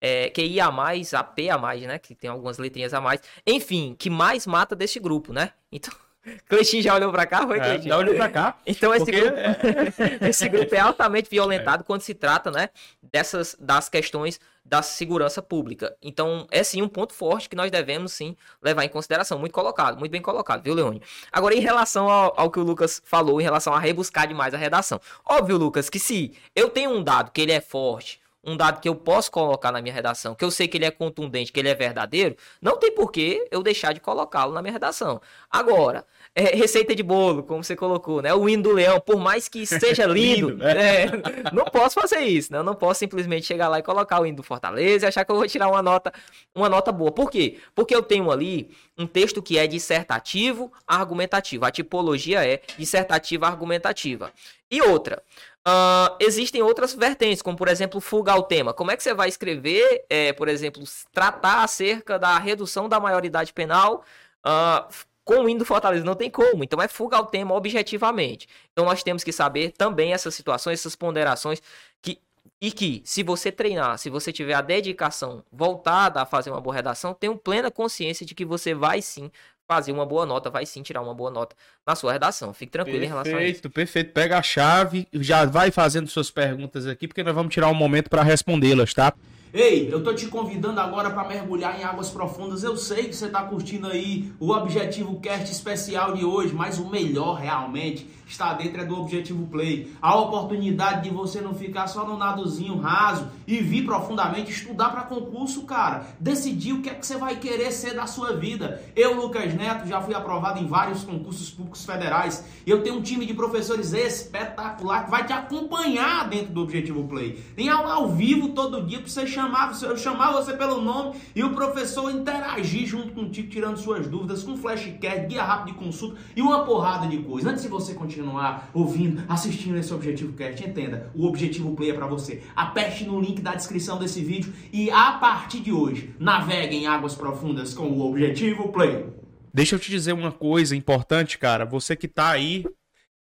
é, QIA+, AP né? Que tem algumas letrinhas a mais. Enfim, que mais mata desse grupo, né? Então... [laughs] Cleitinho já olhou pra cá, foi, é, Já olhou pra cá. Então esse, porque... grupo, [laughs] esse grupo é altamente violentado é. quando se trata, né, dessas, das questões da segurança pública. Então, é sim um ponto forte que nós devemos sim levar em consideração. Muito colocado, muito bem colocado, viu, Leone? Agora, em relação ao, ao que o Lucas falou, em relação a rebuscar demais a redação. Óbvio, Lucas, que se eu tenho um dado que ele é forte, um dado que eu posso colocar na minha redação, que eu sei que ele é contundente, que ele é verdadeiro, não tem por que eu deixar de colocá-lo na minha redação. Agora, é, receita de bolo, como você colocou, né? O hino do leão, por mais que seja [laughs] lindo, lindo né? é, não posso fazer isso, né? Eu não posso simplesmente chegar lá e colocar o hino do Fortaleza e achar que eu vou tirar uma nota, uma nota boa. Por quê? Porque eu tenho ali um texto que é dissertativo, argumentativo. A tipologia é dissertativa, argumentativa. E outra, Uh, existem outras vertentes, como por exemplo, fuga ao tema. Como é que você vai escrever, é, por exemplo, tratar acerca da redução da maioridade penal uh, com o hino do Fortaleza. Não tem como. Então é fuga ao tema objetivamente. Então nós temos que saber também essas situações, essas ponderações que e que, se você treinar, se você tiver a dedicação voltada a fazer uma boa redação, tenho plena consciência de que você vai sim fazer uma boa nota, vai sim tirar uma boa nota na sua redação. Fique tranquilo perfeito, em relação a isso. Perfeito, perfeito. Pega a chave, já vai fazendo suas perguntas aqui, porque nós vamos tirar um momento para respondê-las, tá? Ei, eu tô te convidando agora para mergulhar em águas profundas. Eu sei que você tá curtindo aí o Objetivo Cast especial de hoje, mas o melhor realmente está dentro é do Objetivo Play. A oportunidade de você não ficar só no nadozinho raso e vir profundamente estudar para concurso, cara. Decidir o que é que você vai querer ser da sua vida. Eu, Lucas Neto, já fui aprovado em vários concursos públicos federais. Eu tenho um time de professores espetacular que vai te acompanhar dentro do Objetivo Play. Tem aula ao vivo todo dia para você chamar, eu chamar você pelo nome e o professor interagir junto contigo, tirando suas dúvidas com flashcard, guia rápido de consulta e uma porrada de coisas. Antes de você continuar ouvindo, assistindo esse Objetivo Cast, entenda, o Objetivo Play é para você. Aperte no link da descrição desse vídeo e a partir de hoje, navegue em águas profundas com o Objetivo Play. Deixa eu te dizer uma coisa importante, cara. Você que tá aí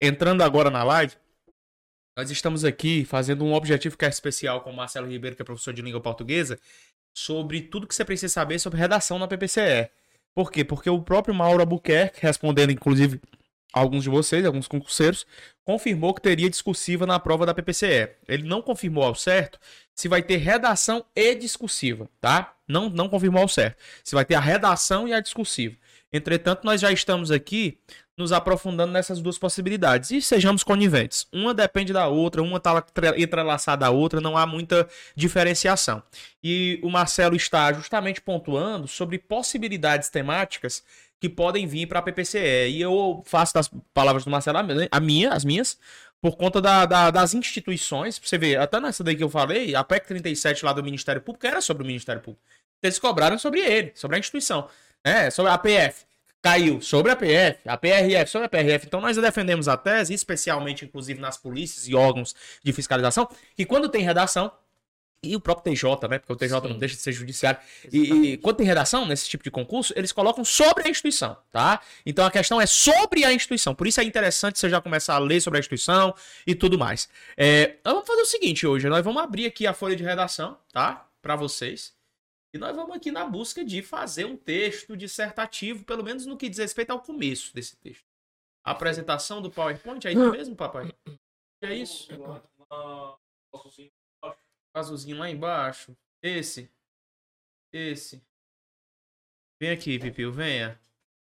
entrando agora na live, Nós estamos aqui fazendo um objetivo que é especial com o Marcelo Ribeiro, que é professor de língua portuguesa, sobre tudo que você precisa saber sobre redação na PPCE. Por quê? Porque o próprio Mauro Albuquerque, respondendo inclusive alguns de vocês, alguns concurseiros, confirmou que teria discursiva na prova da PPCE. Ele não confirmou ao certo se vai ter redação e discursiva, tá? Não, não confirmou ao certo. Se vai ter a redação e a discursiva. Entretanto, nós já estamos aqui nos aprofundando nessas duas possibilidades. E sejamos coniventes. Uma depende da outra, uma está entrelaçada à outra, não há muita diferenciação. E o Marcelo está justamente pontuando sobre possibilidades temáticas que podem vir para a PPCE. E eu faço das palavras do Marcelo a minha, as minhas, por conta da, da, das instituições. Você vê, até nessa daí que eu falei, a PEC 37 lá do Ministério Público era sobre o Ministério Público. Eles cobraram sobre ele, sobre a instituição. É, sobre a PF caiu sobre a PF, a PRF sobre a PRF. Então nós defendemos a tese, especialmente inclusive nas polícias e órgãos de fiscalização, que quando tem redação, e o próprio TJ, né? Porque o TJ Sim. não deixa de ser judiciário. E, e, quando tem redação nesse tipo de concurso, eles colocam sobre a instituição, tá? Então a questão é sobre a instituição. Por isso é interessante você já começar a ler sobre a instituição e tudo mais. É, vamos fazer o seguinte hoje, nós vamos abrir aqui a folha de redação, tá? Para vocês. E nós vamos aqui na busca de fazer um texto dissertativo, pelo menos no que diz respeito ao começo desse texto. A apresentação do PowerPoint, é isso [coughs] mesmo, papai? É isso? Azulzinho lá embaixo. Esse. Esse. Vem aqui, Pipio, venha.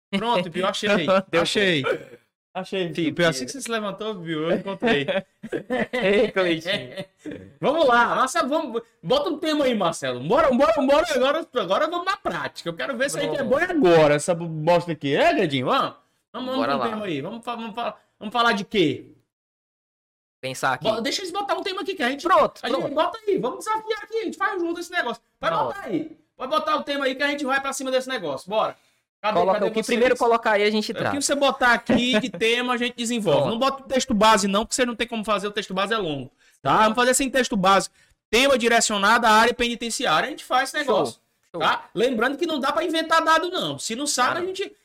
Pronto, Pipio, achei. [laughs] achei. Achei. Pipio, assim que você se levantou, viu? Eu encontrei. [laughs] Ei, Cleitinho. Vamos lá, Marcelo, vamos. Bota um tema aí, Marcelo. Bora, bora, bora. Agora, agora vamos na prática. Eu quero ver se a gente é bom agora, essa bosta aqui. É, Gadinho? Vamos? Vamos, vamos um tema aí. Vamos, vamos, vamos falar de quê? Pensar aqui. Deixa eles botar um tema aqui que a gente. Pronto. A pronto. gente bota aí. Vamos desafiar aqui. A gente faz junto esse negócio. Vai botar aí. Pode botar o tema aí que a gente vai pra cima desse negócio. Bora. Cadê, Coloca cadê o que primeiro colocar aí a gente traz. O que você botar aqui de tema a gente desenvolve. Não bota o texto base não, porque você não tem como fazer. O texto base é longo. Tá? Vamos fazer sem texto base. Tema direcionado à área penitenciária. A gente faz esse negócio. Show. Tá? Lembrando que não dá para inventar dado não. Se não sabe, a gente...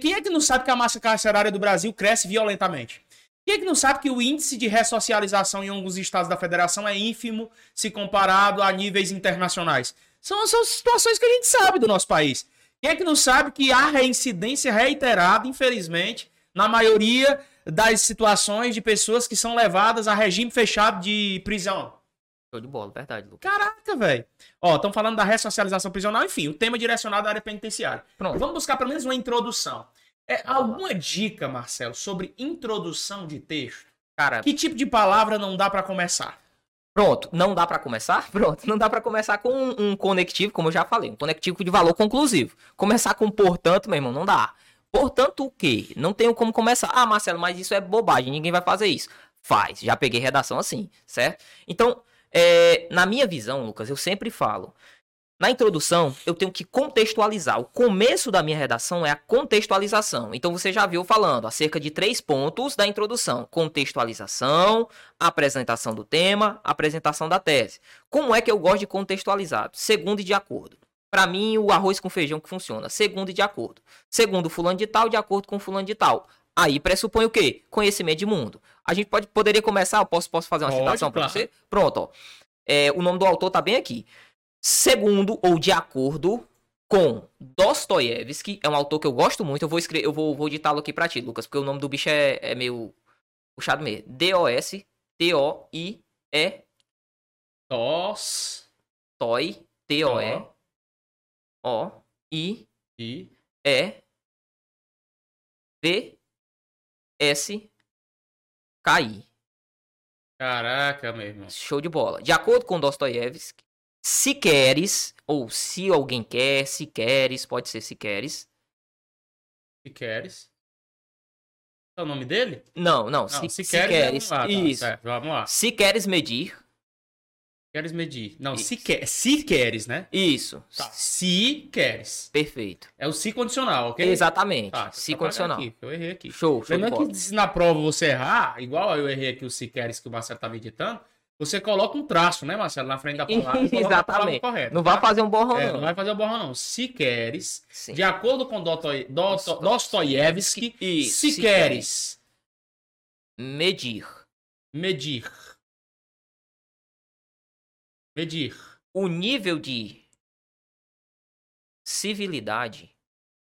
Quem é que não sabe que a massa carcerária do Brasil cresce violentamente? Quem é que não sabe que o índice de ressocialização em alguns estados da federação é ínfimo se comparado a níveis internacionais? São, são situações que a gente sabe do nosso país. Quem é que não sabe que há reincidência reiterada, infelizmente, na maioria das situações de pessoas que são levadas a regime fechado de prisão? Show de bola, verdade, Lucas. Caraca, velho. Ó, estão falando da ressocialização prisional, enfim, o tema direcionado à área penitenciária. Pronto. Vamos buscar pelo menos uma introdução. É, alguma dica, Marcelo, sobre introdução de texto? Cara, que tipo de palavra não dá para começar? Pronto, não dá para começar? [laughs] Pronto, não dá para começar com um, um, conectivo, como eu já falei, um conectivo de valor conclusivo. Começar com portanto, meu irmão, não dá. Portanto, o quê? Não tenho como começar. Ah, Marcelo, mas isso é bobagem, ninguém vai fazer isso. Faz, já peguei redação assim, certo? Então, é, na minha visão, Lucas, eu sempre falo, na introdução, eu tenho que contextualizar. O começo da minha redação é a contextualização. Então você já viu falando acerca de três pontos da introdução: contextualização, apresentação do tema, apresentação da tese. Como é que eu gosto de contextualizado? Segundo e de acordo. Para mim, o arroz com feijão que funciona, segundo e de acordo. Segundo fulano de tal, de acordo com fulano de tal. Aí pressupõe o quê? Conhecimento de mundo. A gente pode, poderia começar, eu posso, posso fazer uma pode, citação para você? Pronto, ó. É, o nome do autor tá bem aqui. Segundo ou de acordo com Dostoiévski, é um autor que eu gosto muito. Eu vou escrever, eu vou, vou ditá-lo aqui pra ti, Lucas, porque o nome do bicho é, é meio puxado mesmo. D-O-S T-O-I-E Dos Toi T-O-E O-I I E V S K I Caraca, meu irmão. Show de bola. De acordo com Dostoiévski, se queres, ou se alguém quer, se queres, pode ser se queres. Se queres. É o nome dele? Não, não. não se, se, se queres. É... Ah, tá, isso. Vamos lá. Se queres medir. Queres medir. Não, se, quer, se queres, né? Isso. Tá. Se queres. Perfeito. É o se condicional, ok? Exatamente. Tá, se condicional. Aqui, eu errei aqui. Show, show. Lembrando que se na prova você errar, igual eu errei aqui o se queres que o Marcelo estava editando, você coloca um traço, né, Marcelo, na frente da palavra. Exatamente. Correta, não tá? vai fazer um borrão, é, não. Não vai fazer um borrão, não. Se queres, Sim. de acordo com Dostoiévski, se, se queres medir. Medir. Medir. O nível de civilidade.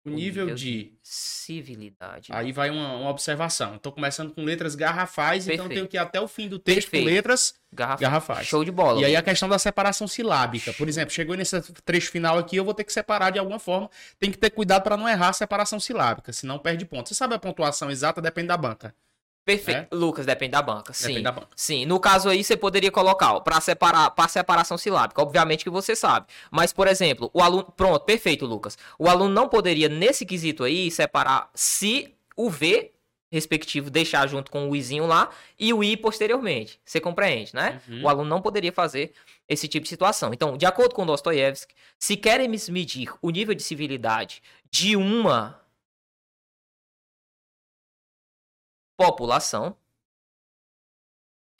O nível de. civilidade. Aí vai uma, uma observação. Estou começando com letras garrafais, então Perfeito. tenho que ir até o fim do texto com Perfeito. letras Garrafa. garrafais. Show de bola. E aí a questão da separação silábica. Por exemplo, chegou nesse trecho final aqui, eu vou ter que separar de alguma forma. Tem que ter cuidado para não errar a separação silábica, senão perde ponto. Você sabe a pontuação exata, depende da banca. Perfeito. Lucas, depende da banca. Sim. É? Depende da banca. Sim, no caso aí você poderia colocar para separar, para separação silábica, obviamente que você sabe. Mas por exemplo, o aluno, pronto, perfeito, Lucas. O aluno não poderia nesse quesito aí separar se o V respectivo deixar junto com o izinho lá e o i posteriormente. Você compreende, né? Uhum. O aluno não poderia fazer esse tipo de situação. Então, de acordo com Dostoiévski, se queremos medir o nível de civilidade de uma população,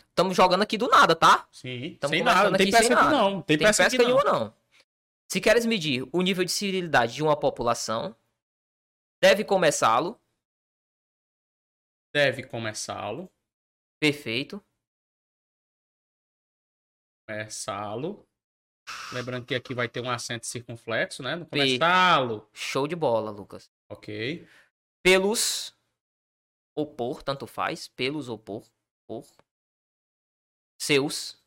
estamos jogando aqui do nada, tá? Sim, Tamo sem nada. Não tem aqui nada. não. Não tem, Tem peça pesca aqui não. nenhuma, não. Se queres medir o nível de civilidade de uma população, deve começá-lo, Deve começá-lo. perfeito, Começá-lo. Lembrando que aqui vai ter um acento circunflexo, né? No começá-lo. show de bola, Lucas. Ok. Pelos, opor, tanto faz, pelos, opor, por, seus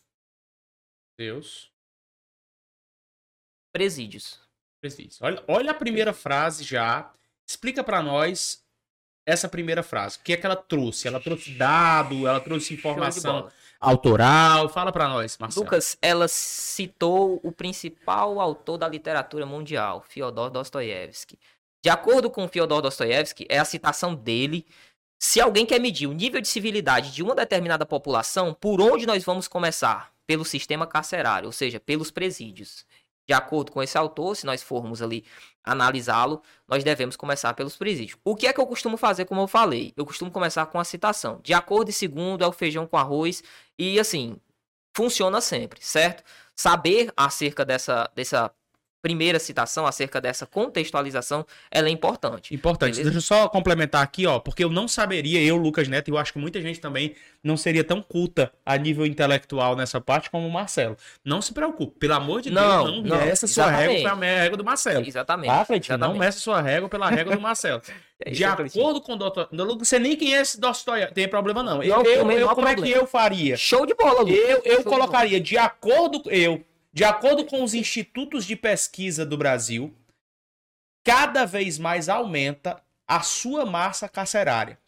Deus. presídios. Preciso. Olha, olha a primeira frase já. Explica pra nós essa primeira frase. O que é que ela trouxe? Ela trouxe dado, ela trouxe informação autoral. Fala pra nós, Marcelo. Lucas, ela citou o principal autor da literatura mundial, Fyodor Dostoiévski. De acordo com Fyodor Dostoiévski, é a citação dele. Se alguém quer medir o nível de civilidade de uma determinada população, por onde nós vamos começar? Pelo sistema carcerário, ou seja, pelos presídios. De acordo com esse autor, se nós formos ali analisá-lo, nós devemos começar pelos presídios. O que é que eu costumo fazer, como eu falei? Eu costumo começar com a citação. De acordo e segundo é o feijão com arroz. E assim, funciona sempre, certo? Saber acerca dessa, dessa primeira citação, acerca dessa contextualização, ela é importante. Importante. Beleza? Deixa eu só complementar aqui, ó, porque eu não saberia, eu, Lucas Neto, e eu acho que muita gente também não seria tão culta a nível intelectual nessa parte como o Marcelo. Não se preocupe, pelo amor de Não, Deus, não, não, meça sua régua pela régua do Marcelo. Exatamente. Tá, Cleitinho? Não exatamente. meça sua régua pela régua do Marcelo. [laughs] É De acordo com o doutor. Não sei nem quem é esse Dostoiévski. Tem problema não. Eu, Não, eu, eu- não há como é que problema. eu faria? Show de bola, Lucas. Eu, eu Show de colocaria de acordo eu, de acordo com os institutos de pesquisa do Brasil, cada vez mais aumenta a sua massa carcerária,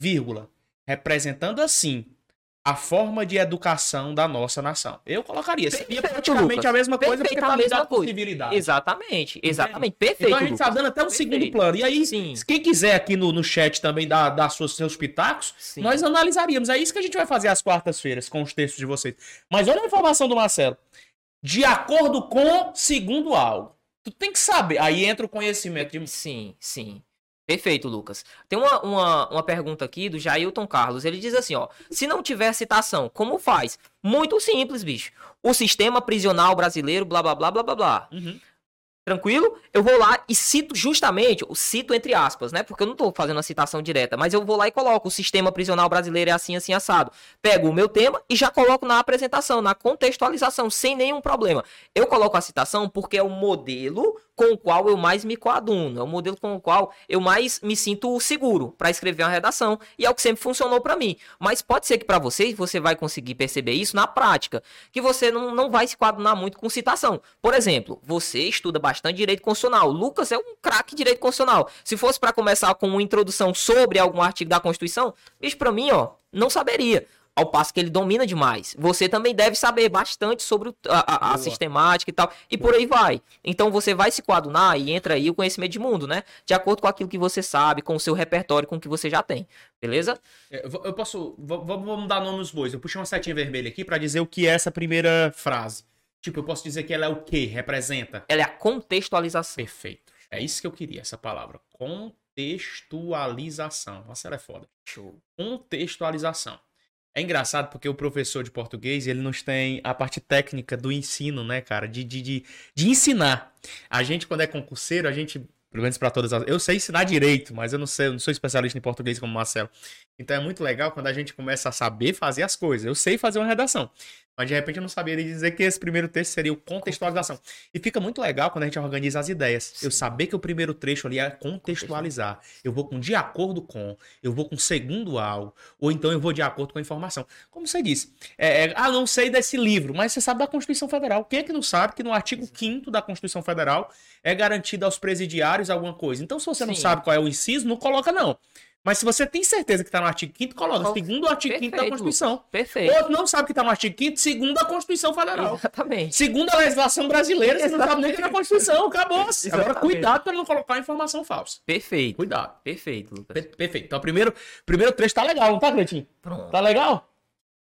vírgula, representando assim a forma de educação da nossa nação. Eu colocaria. Seria praticamente Lucas. a mesma coisa porque Perfeito, tá a com coisa. civilidade. Exatamente, exatamente. Perfeito. Então a gente tá Lucas. dando até um Perfeito. segundo plano. E aí, Sim. quem quiser aqui no, no chat também dar, dar suas, seus pitacos, Sim. nós analisaríamos. É isso que a gente vai fazer às quartas-feiras com os textos de vocês. Mas olha a informação do Marcelo. De acordo com, segundo algo. Tu tem que saber. Aí entra o conhecimento de. Sim, sim. Perfeito, Lucas. Tem uma, uma, uma pergunta aqui do Jailton Carlos. Ele diz assim, ó. Se não tiver citação, como faz? Muito simples, bicho. O sistema prisional brasileiro, blá, blá, blá, blá, blá, blá. Uhum. Tranquilo? Eu vou lá e cito justamente, cito entre aspas, né? Porque eu não tô fazendo uma citação direta, mas eu vou lá e coloco o sistema prisional brasileiro é assim, assim, assado. Pego o meu tema e já coloco na apresentação, na contextualização, sem nenhum problema. Eu coloco a citação porque é o modelo com o qual eu mais me coaduno, é o modelo com o qual eu mais me sinto seguro para escrever uma redação e é o que sempre funcionou para mim. Mas pode ser que para você você vai conseguir perceber isso na prática, que você não, não vai se coadunar muito com citação. Por exemplo, você estuda bastante direito constitucional. Lucas é um craque direito constitucional. Se fosse para começar com uma introdução sobre algum artigo da Constituição, bicho, para mim, ó, não saberia. Ao passo que ele domina demais. Você também deve saber bastante sobre a, a- a sistemática e tal. E por aí vai. Então você vai se coadunar e entra aí o conhecimento de mundo, né? De acordo com aquilo que você sabe, com o seu repertório, com o que você já tem. Beleza? É, Eu posso. Vamos dar nome nos bois. Eu puxei uma setinha vermelha aqui pra dizer o que é essa primeira frase. Tipo, eu posso dizer que ela é o que? Representa. Ela é a contextualização. Perfeito. É isso que eu queria, essa palavra. Contextualização. Nossa, ela é foda. Show. Contextualização. É engraçado porque o professor de português, ele nos tem a parte técnica do ensino, né, cara? De, de, de, de ensinar. A gente, quando é concurseiro, a gente Pelo menos para todas as. Eu sei ensinar direito, mas eu não sei, eu não sou especialista em português como o Marcelo. Então é muito legal quando a gente começa a saber fazer as coisas. Eu sei fazer uma redação, mas de repente eu não saberia dizer que esse primeiro texto seria o contextualização. E fica muito legal quando a gente organiza as ideias. Eu saber que o primeiro trecho ali é contextualizar. Eu vou com de acordo com, eu vou com segundo algo, ou então eu vou de acordo com a informação. Como você disse, é, é, ah, não sei desse livro, mas você sabe da Constituição Federal. Quem é que não sabe que no artigo 5 da Constituição Federal é garantido aos presidiários alguma coisa? Então, se você Sim. não sabe qual é o inciso, não coloca, não. Mas se você tem certeza que está no artigo 5 coloca segundo o artigo 5 da Constituição. Perfeito. Outro não sabe que está no artigo 5 segundo a Constituição Federal. Exatamente. Segundo a legislação brasileira, você não sabe nem que é na Constituição. Acabou. [laughs] Exatamente. Agora, cuidado para não colocar informação falsa. Perfeito. Cuidado. Perfeito, Lucas. Per perfeito. Então, o primeiro, primeiro trecho tá legal, não tá, Cleitinho? Pronto. Tá legal?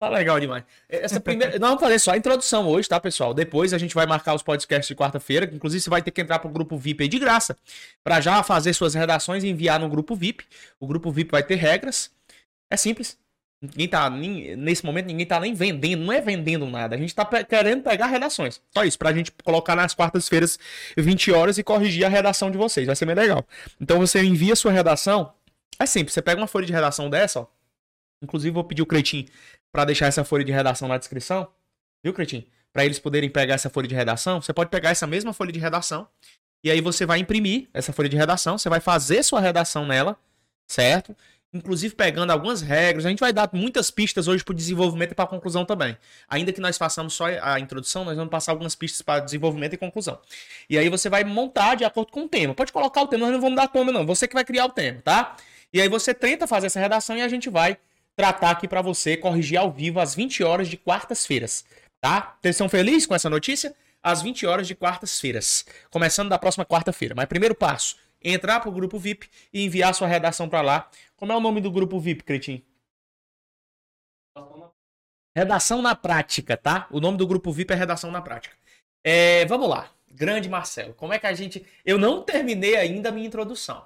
Tá legal demais. Essa primeira. [laughs] Nós vamos fazer só a introdução hoje, tá, pessoal? Depois a gente vai marcar os podcasts de quarta-feira. Inclusive, você vai ter que entrar pro grupo VIP aí de graça. para já fazer suas redações e enviar no grupo VIP. O grupo VIP vai ter regras. É simples. Ninguém tá. Nem, nesse momento, ninguém tá nem vendendo. Não é vendendo nada. A gente tá pe querendo pegar redações. Só isso. Pra gente colocar nas quartas-feiras, 20 horas, e corrigir a redação de vocês. Vai ser bem legal. Então você envia sua redação. É simples. Você pega uma folha de redação dessa, ó. Inclusive, vou pedir o Cretim para deixar essa folha de redação na descrição. Viu, Cretim? Para eles poderem pegar essa folha de redação, você pode pegar essa mesma folha de redação e aí você vai imprimir essa folha de redação, você vai fazer sua redação nela, certo? Inclusive pegando algumas regras. A gente vai dar muitas pistas hoje para o desenvolvimento e para a conclusão também. Ainda que nós façamos só a introdução, nós vamos passar algumas pistas para desenvolvimento e conclusão. E aí você vai montar de acordo com o tema. Pode colocar o tema, nós não vamos dar tema não. Você que vai criar o tema, tá? E aí você tenta fazer essa redação e a gente vai tratar aqui para você, corrigir ao vivo às 20 horas de quartas-feiras, tá? Vocês estão felizes com essa notícia? Às 20 horas de quartas-feiras, começando da próxima quarta-feira. Mas primeiro passo, entrar pro grupo VIP e enviar sua redação para lá. Como é o nome do grupo VIP, Cretim? Redação na prática, tá? O nome do grupo VIP é Redação na Prática. É, vamos lá. Grande Marcelo, como é que a gente. Eu não terminei ainda a minha introdução.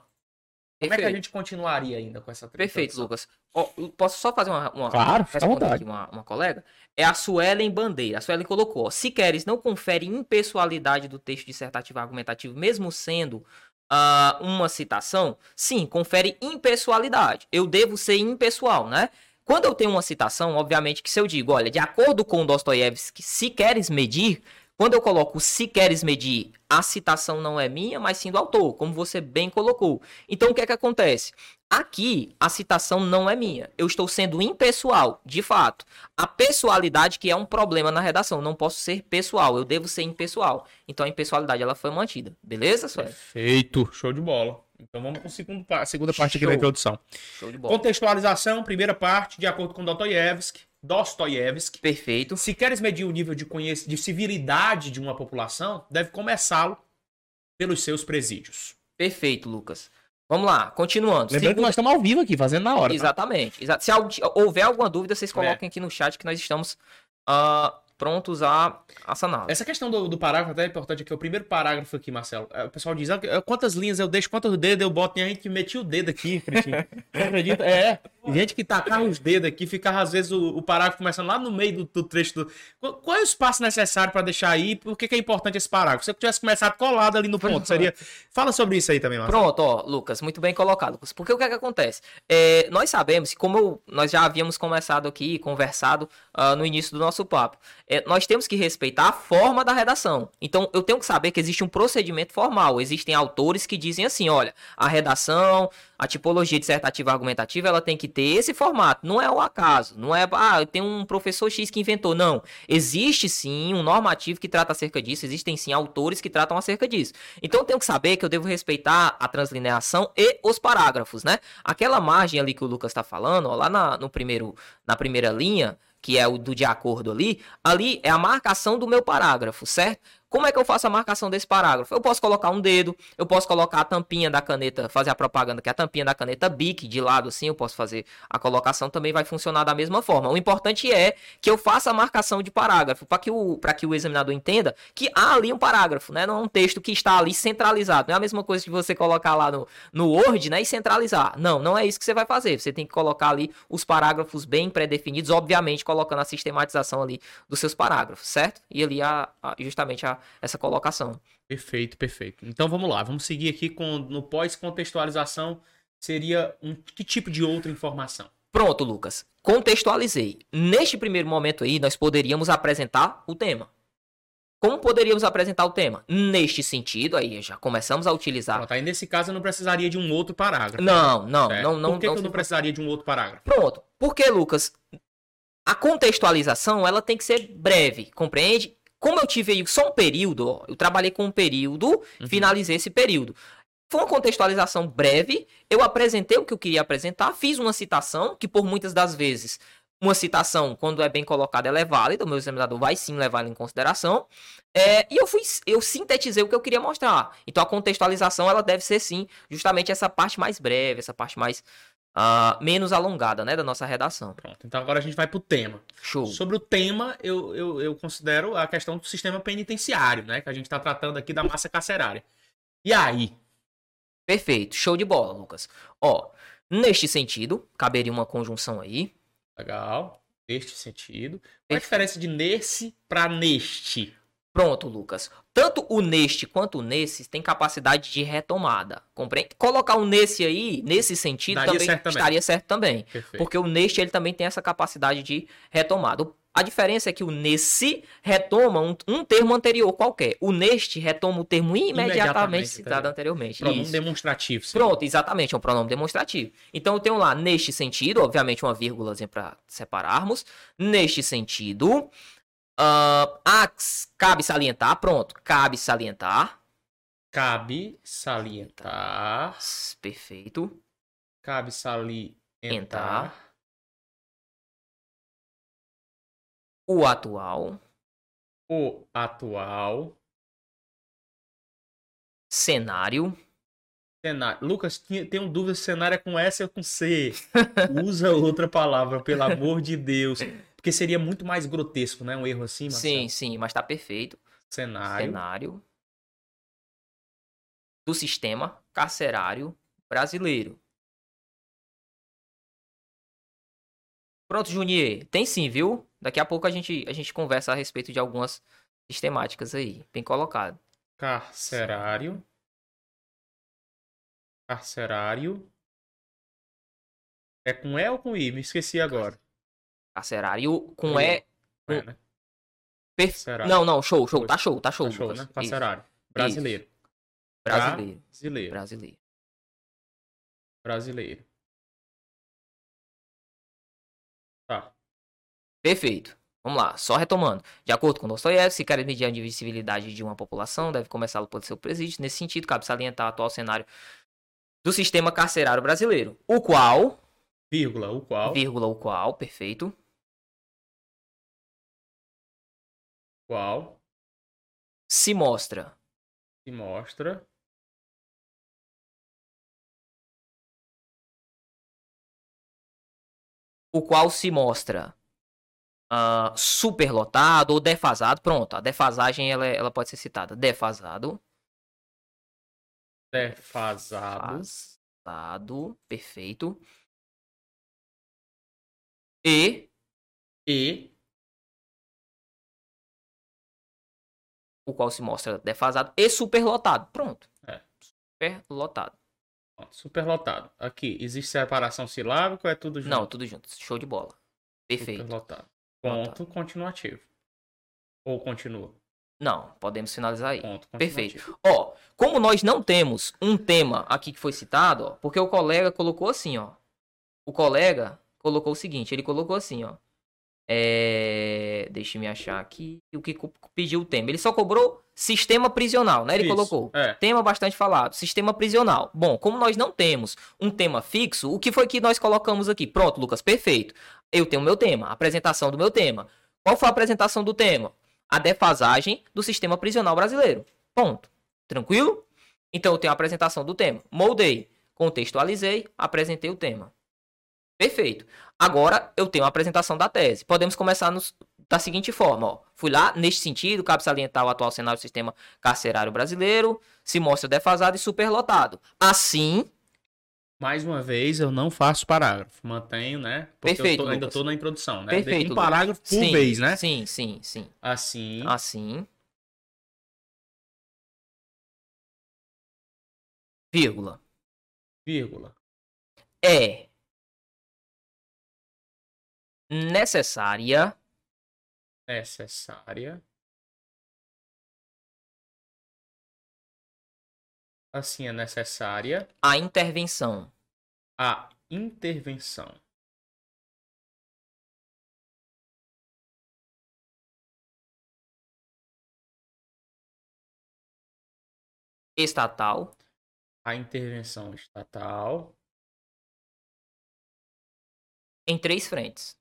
Como é que a gente continuaria ainda com essa Perfeito, Lucas. Oh, posso só fazer uma, uma claro, fica vontade. Uma, uma, colega? É a Suelen Bandeira. A Suelen colocou: ó, se queres, não confere impessoalidade do texto dissertativo argumentativo, mesmo sendo uh, uma citação? Sim, confere impessoalidade. Eu devo ser impessoal, né? Quando eu tenho uma citação, obviamente que se eu digo, olha, de acordo com Dostoiévski, se queres medir, quando eu coloco se queres medir, a citação não é minha, mas sim do autor, como você bem colocou. Então o que é que acontece? Aqui a citação não é minha. Eu estou sendo impessoal, de fato. A pessoalidade que é um problema na redação, não posso ser pessoal, eu devo ser impessoal. Então a impessoalidade ela foi mantida. Beleza, Sueli? Perfeito, show de bola. Então vamos para a segunda parte aqui da introdução. Show de bola. Contextualização, primeira parte, de acordo com Dostoiévski. Dostoiévski. Perfeito. Se queres medir o nível de, conhec... de civilidade de uma população, deve começá-lo pelos seus presídios. Perfeito, Lucas. Vamos lá, continuando. Lembrando Segundo... que nós estamos ao vivo aqui, fazendo na hora. Tá? Exatamente. Tá? Se houver alguma dúvida, vocês coloquem é. aqui no chat que nós estamos uh, prontos a, a sanar. Essa questão do, do parágrafo até é importante aqui. O primeiro parágrafo aqui, Marcelo. É, o pessoal diz, ah, quantas linhas eu deixo, quantos dedos eu boto. Tem a gente que metia o dedo aqui, Cristina. [laughs] acredita? É. Gente que tacava os dedos aqui, ficava às vezes o, o parágrafo começando lá no meio do, do trecho. Do... Qual é o espaço necessário para deixar aí? Por que, que, é importante esse parágrafo? Se eu tivesse começado colado ali no ponto, seria. Fala sobre isso aí também, Marcelo. Pronto, ó, Lucas, muito bem colocado, Lucas. Porque o que é que acontece? É, nós sabemos, como eu, nós já havíamos começado aqui, conversado uh, no início do nosso papo, é, nós temos que respeitar a forma da redação. Então, eu tenho que saber que existe um procedimento formal. Existem autores que dizem assim: olha, a redação, a tipologia dissertativa argumentativa, ela tem que ter esse formato. Não é o acaso. Não é, ah, tem um professor X que inventou. Não. Existe sim um normativo que trata acerca disso. Existem sim autores que tratam acerca disso. Então, eu tenho que saber que eu devo respeitar a translineação e os parágrafos, né? Aquela margem ali que o Lucas está falando, ó, lá na, no primeiro, na primeira linha, que é o do de acordo ali, ali é a marcação do meu parágrafo, certo? Como é que eu faço a marcação desse parágrafo? Eu posso colocar um dedo, eu posso colocar a tampinha da caneta, fazer a propaganda que é a tampinha da caneta Bic de lado assim, eu posso fazer a colocação também vai funcionar da mesma forma. O importante é que eu faça a marcação de parágrafo para que o para que o examinador entenda que há ali um parágrafo, né? Não é um texto que está ali centralizado. Não é a mesma coisa que você colocar lá no, no Word, né, e centralizar. Não, não é isso que você vai fazer. Você tem que colocar ali os parágrafos bem pré-definidos, obviamente colocando a sistematização ali dos seus parágrafos, certo? E ali a, a justamente a essa, essa colocação. Perfeito, perfeito. Então vamos lá, vamos seguir aqui com no pós-contextualização seria um que tipo de outra informação? Pronto, Lucas. Contextualizei. Neste primeiro momento aí, nós poderíamos apresentar o tema. Como poderíamos apresentar o tema? Neste sentido, aí já começamos a utilizar. Pronto, aí nesse caso eu não precisaria de um outro parágrafo. Não, não, certo? não, não. Por que, não que eu não precisaria de um outro parágrafo? Pronto. Porque, Lucas, a contextualização ela tem que ser breve, compreende? Como eu tive aí só um período, ó, eu trabalhei com um período, Uhum. finalizei esse período. Foi uma contextualização breve, eu apresentei o que eu queria apresentar, fiz uma citação, que por muitas das vezes, uma citação, quando é bem colocada, ela é válida, o meu examinador vai sim levar ela em consideração. É, e eu fui, eu sintetizei o que eu queria mostrar. Então a contextualização, ela deve ser sim, justamente essa parte mais breve, essa parte mais ah, menos alongada, né, da nossa redação. Pronto, então agora a gente vai pro tema. Show. Sobre o tema, eu, eu, eu considero a questão do sistema penitenciário, né? Que a gente está tratando aqui da massa carcerária. E aí? Perfeito, show de bola, Lucas. Ó, neste sentido, caberia uma conjunção aí. Legal. Neste sentido. Qual a diferença de nesse para neste? Pronto, Lucas. Tanto o neste quanto o nesse tem capacidade de retomada. Compreende? Colocar o nesse aí, nesse sentido, Daria também certo também. estaria certo também. Perfeito. Porque o neste ele também tem essa capacidade de retomada. A diferença é que o nesse retoma um, um termo anterior qualquer. O neste retoma o termo imediatamente, Imediatamente citado anteriormente. Pronome Isso. demonstrativo. sim. Pronto, exatamente, é um pronome demonstrativo. Então eu tenho lá neste sentido, obviamente uma vírgulazinha para separarmos. Neste sentido, ah, ax- cabe salientar, pronto, cabe salientar. Cabe salientar. Perfeito. Cabe salientar. O atual O atual cenário. cenário. Lucas, tenho dúvida se cenário é com S ou com C. [laughs] Usa outra palavra, pelo amor de Deus. Porque seria muito mais grotesco, né? Um erro assim, Marcelo? Sim, sim, mas tá perfeito. Cenário. Cenário do sistema carcerário brasileiro. Pronto, Junier. Tem sim, viu? Daqui a pouco a gente, a gente conversa a respeito de algumas sistemáticas aí. Bem colocado. Carcerário. Carcerário. É com E ou com I? Me esqueci agora. Carcerário com. E. É, né? per- Carcerário. Não, não, show, show. Tá show, tá show. Tá show, né? Carcerário. Brasileiro. Brasileiro. Brasileiro. Brasileiro. Brasileiro. Tá. Perfeito. Vamos lá, só retomando. De acordo com Dostoiévski, se quer medir a divisibilidade de uma população, deve começá por seu presídio. Nesse sentido, cabe salientar o atual cenário do sistema carcerário brasileiro, o qual, Vírgula, o qual. vírgula, o qual, perfeito, Qual se mostra se mostra. o qual se mostra ah, superlotado ou defasado. Pronto, a defasagem ela, é- ela pode ser citada. Defasado. Defasado. Defasado. Perfeito. E E o qual se mostra defasado e superlotado. Pronto. É. Superlotado. Pronto, superlotado. Aqui, existe separação silábica ou é tudo junto? Não, tudo junto. Show de bola. Perfeito. Superlotado. Ponto continuativo. Ou continua? Não, podemos finalizar aí. Ponto Perfeito. Ó, como nós não temos um tema aqui que foi citado, ó, porque o colega colocou assim, ó. O colega colocou o seguinte, ele colocou assim, ó. É... Deixa eu me achar aqui o que pediu o tema. Ele só cobrou sistema prisional, né? Ele Isso, colocou. É. Tema bastante falado, sistema prisional. Bom, como nós não temos um tema fixo, o que foi que nós colocamos aqui? Pronto, Lucas, perfeito. Eu tenho meu tema, apresentação do meu tema. Qual foi a apresentação do tema? A defasagem do sistema prisional brasileiro. Ponto. Tranquilo? Então eu tenho a apresentação do tema. Moldei, contextualizei, apresentei o tema. Perfeito. Agora eu tenho a apresentação da tese. Podemos começar nos- da seguinte forma, ó. Fui lá, neste sentido, cabe salientar o atual cenário do sistema carcerário brasileiro, se mostra defasado e superlotado. Assim, mais uma vez, eu não faço parágrafo. Mantenho, né? Porque Perfeito, eu tô, ainda estou na introdução, né? Perfeito, um parágrafo Lucas. por sim, vez, né? Sim, sim, sim. Assim. Assim. Vírgula. Vírgula. É necessária necessária. Assim é necessária a intervenção a intervenção estatal a intervenção estatal em três frentes.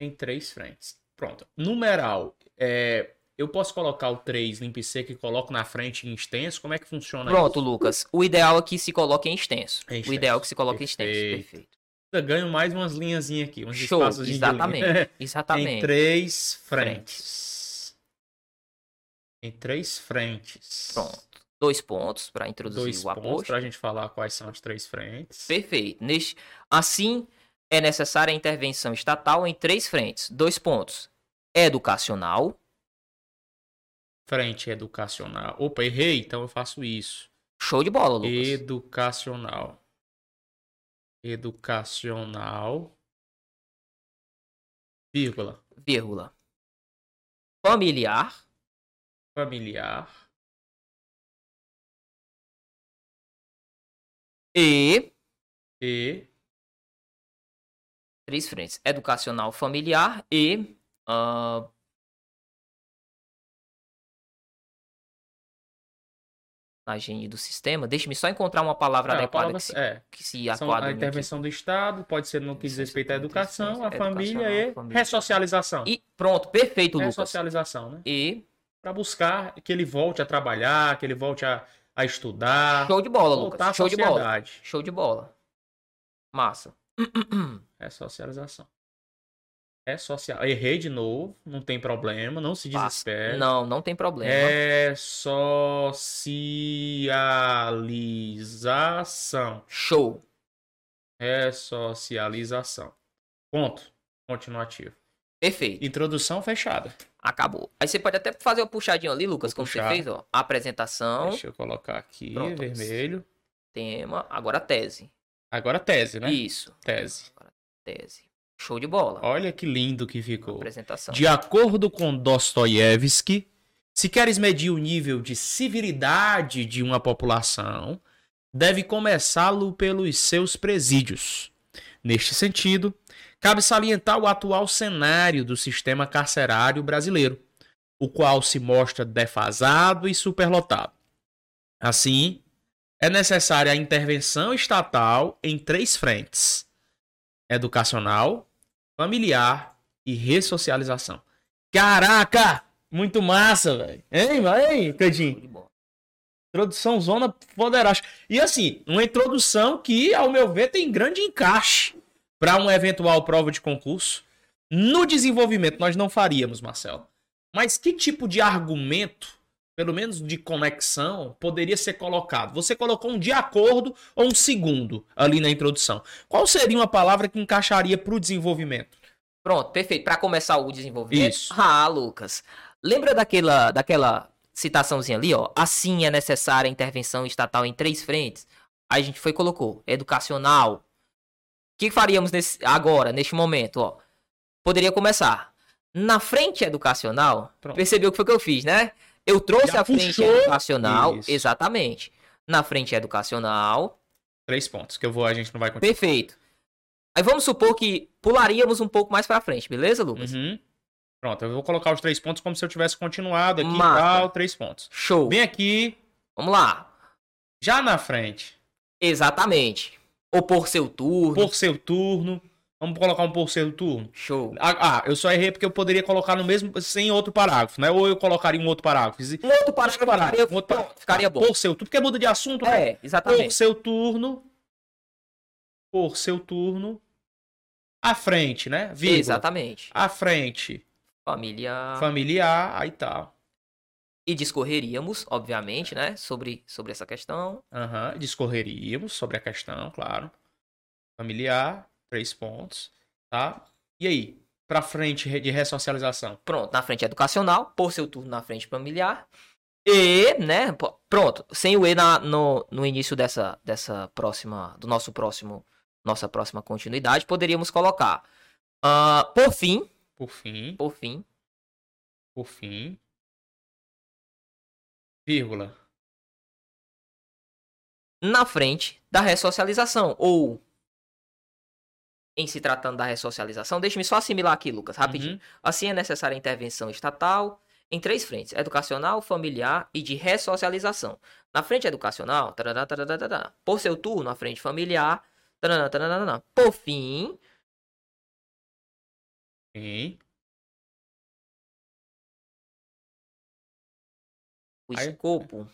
em três frentes. Pronto. Numeral. É, eu posso colocar o 3 limpo e seco e coloco na frente em extenso? Como é que funciona Pronto, isso? Lucas. O ideal é que se coloque em extenso. Em O extenso. ideal é que se coloque em Perfeito. extenso. Perfeito. Eu ganho mais umas linhazinhas aqui, uns Show. espaços linha. Exatamente. [laughs] em Exatamente. três frentes. Em três frentes. Pronto. Dois pontos para introduzir Dois o pontos aposto. para a gente falar quais são as três frentes. Perfeito. Neste... Assim, é necessária a intervenção estatal em três frentes. Dois pontos. Educacional. Frente educacional. Opa, errei, então eu faço isso. Show de bola, Lucas. Educacional. Educacional. Vírgula. Vírgula. Familiar. Familiar. E. E. Três frentes. Educacional, familiar e. ah, na higiene do sistema. Deixe-me só encontrar uma palavra Ah, a adequada palavra- que se, é, que se a intervenção do Estado, pode ser no que diz respeito à educação, isso, família e família. ressocialização. E pronto, perfeito, Lucas. Ressocialização, né? E Para buscar que ele volte a trabalhar, que ele volte a, a estudar, show de bola, à Lucas. Show de bola. Show de bola. Massa. [clears throat] Ressocialização. É social. Errei de novo, não tem problema, não se desespere. Não, não tem problema. É socialização. Show. Ressocialização. Ponto. Continuativo. Perfeito. Introdução fechada. Acabou. Aí você pode até fazer uma puxadinha ali, Lucas, Vou como puxar. você fez, ó. Apresentação, Deixa eu colocar aqui, Pronto. vermelho. tema, agora tese. Agora tese, né? Isso. Tese. Tese. Show de bola. Olha que lindo que ficou. Apresentação. De acordo com Dostoiévski, se queres medir o nível de civilidade de uma população, deve começá-lo pelos seus presídios. Neste sentido, cabe salientar o atual cenário do sistema carcerário brasileiro, o qual se mostra defasado e superlotado. Assim, é necessária a intervenção estatal em três frentes: educacional, familiar e ressocialização. Caraca! Muito massa, velho. Hein, de bola. Introdução zona poderosa. E assim, uma introdução que, ao meu ver, tem grande encaixe para uma eventual prova de concurso. No desenvolvimento, nós não faríamos, Marcelo. Mas que tipo de argumento, pelo menos de conexão, poderia ser colocado? Você colocou um de acordo ou um segundo ali na introdução. Qual seria uma palavra que encaixaria para o desenvolvimento? Pronto, perfeito. Para começar o desenvolvimento. Isso. Ah, Lucas. Lembra daquela, daquela citaçãozinha ali, ó? Assim é necessária a intervenção estatal em três frentes. Aí a gente foi e colocou educacional. O que faríamos nesse, agora, neste momento, ó? Poderia começar. Na frente educacional, Pronto. percebeu o que foi que eu fiz, né? Eu trouxe Já a frente puxou. educacional, Isso. exatamente. Na frente educacional, Três pontos, que eu vou, a gente não vai continuar. perfeito. Aí vamos supor que pularíamos um pouco mais pra frente, beleza, Lucas? Uhum. Pronto, eu vou colocar os três pontos como se eu tivesse continuado aqui e Massa. tal, três pontos. Show. Bem aqui, Vamos lá. já na frente, Exatamente. Ou por seu turno. por seu turno. Vamos colocar um por seu turno. Show. Ah, ah, eu só errei porque eu poderia colocar no mesmo, sem outro parágrafo, né? Ou eu colocaria um outro parágrafo. Um outro parágrafo ficaria, Um outro parágrafo. ficaria bom. Por seu turno, porque muda de assunto, né? É, Por exatamente. seu turno. Por seu turno. À frente, né? Vírgula. Exatamente. À frente. Família. Familiar, aí tá. E discorreríamos, obviamente, né? Sobre, sobre essa questão. Aham, discorreríamos sobre a questão, claro. Familiar, três pontos, tá? E aí, pra frente de ressocialização? Pronto, na frente educacional, por seu turno na frente familiar. E, né? Pronto, sem o E na- no, no início dessa, dessa próxima. Do nosso próximo. Nossa próxima continuidade, poderíamos colocar. ah, por fim, Por fim, por fim, por fim. Vírgula. na frente da ressocialização. Ou, em se tratando da ressocialização, deixe-me só assimilar aqui, Lucas, rapidinho. Uhum. Assim é necessária a intervenção estatal em três frentes: educacional, familiar e de ressocialização. Na frente educacional, tarará, tarará, tarará. por seu turno, a frente familiar, por fim, Sim. o Aí- escopo.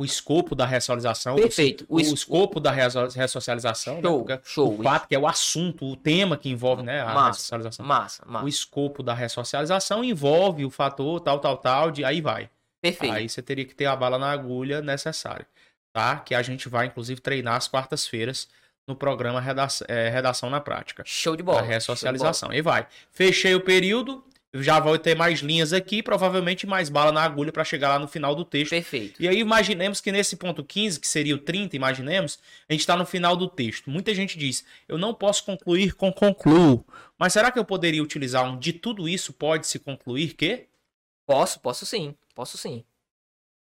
O escopo da ressocialização. Perfeito. O, O es- escopo da resso- ressocialização. né? Show, Porque show. O fato que é o assunto, o tema que envolve né, a Massa, ressocialização. Massa, O massa. escopo da ressocialização envolve o fator tal, tal, tal, de aí vai. Perfeito. Aí você teria que ter a bala na agulha necessária, tá? Que a gente vai, inclusive, treinar às quartas-feiras no programa Redação, é, Redação na Prática. Show de bola. ressocialização. Aí vai. Fechei o período, já vou ter mais linhas aqui, provavelmente mais bala na agulha para chegar lá no final do texto. Perfeito. E aí imaginemos que nesse ponto 15, que seria o 30, imaginemos, a gente está no final do texto. Muita gente diz, eu não posso concluir com concluo. Mas será que eu poderia utilizar um de tudo isso pode se concluir que? Posso, posso sim. Posso sim.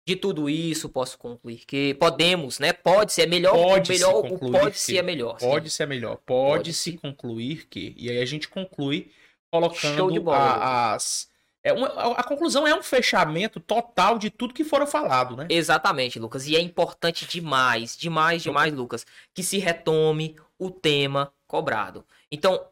De tudo isso, posso concluir que podemos, né? Pode ser melhor. Pode melhor, o concluir pode que- ser é melhor. sim. Pode ser melhor. Pode, Pode concluir que. E aí a gente conclui colocando de bola, a- as. É uma, a conclusão é um fechamento total de tudo que fora falado, né? Exatamente, Lucas. E é importante demais, demais, demais, Lucas, que se retome o tema cobrado. Então,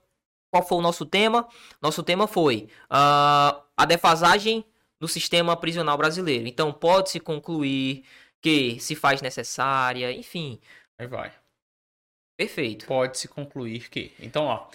qual foi o nosso tema? Nosso tema foi ah, a defasagem do sistema prisional brasileiro. Então, pode-se concluir que se faz necessária, enfim. Aí vai. Perfeito. pode se concluir que. Então, ó,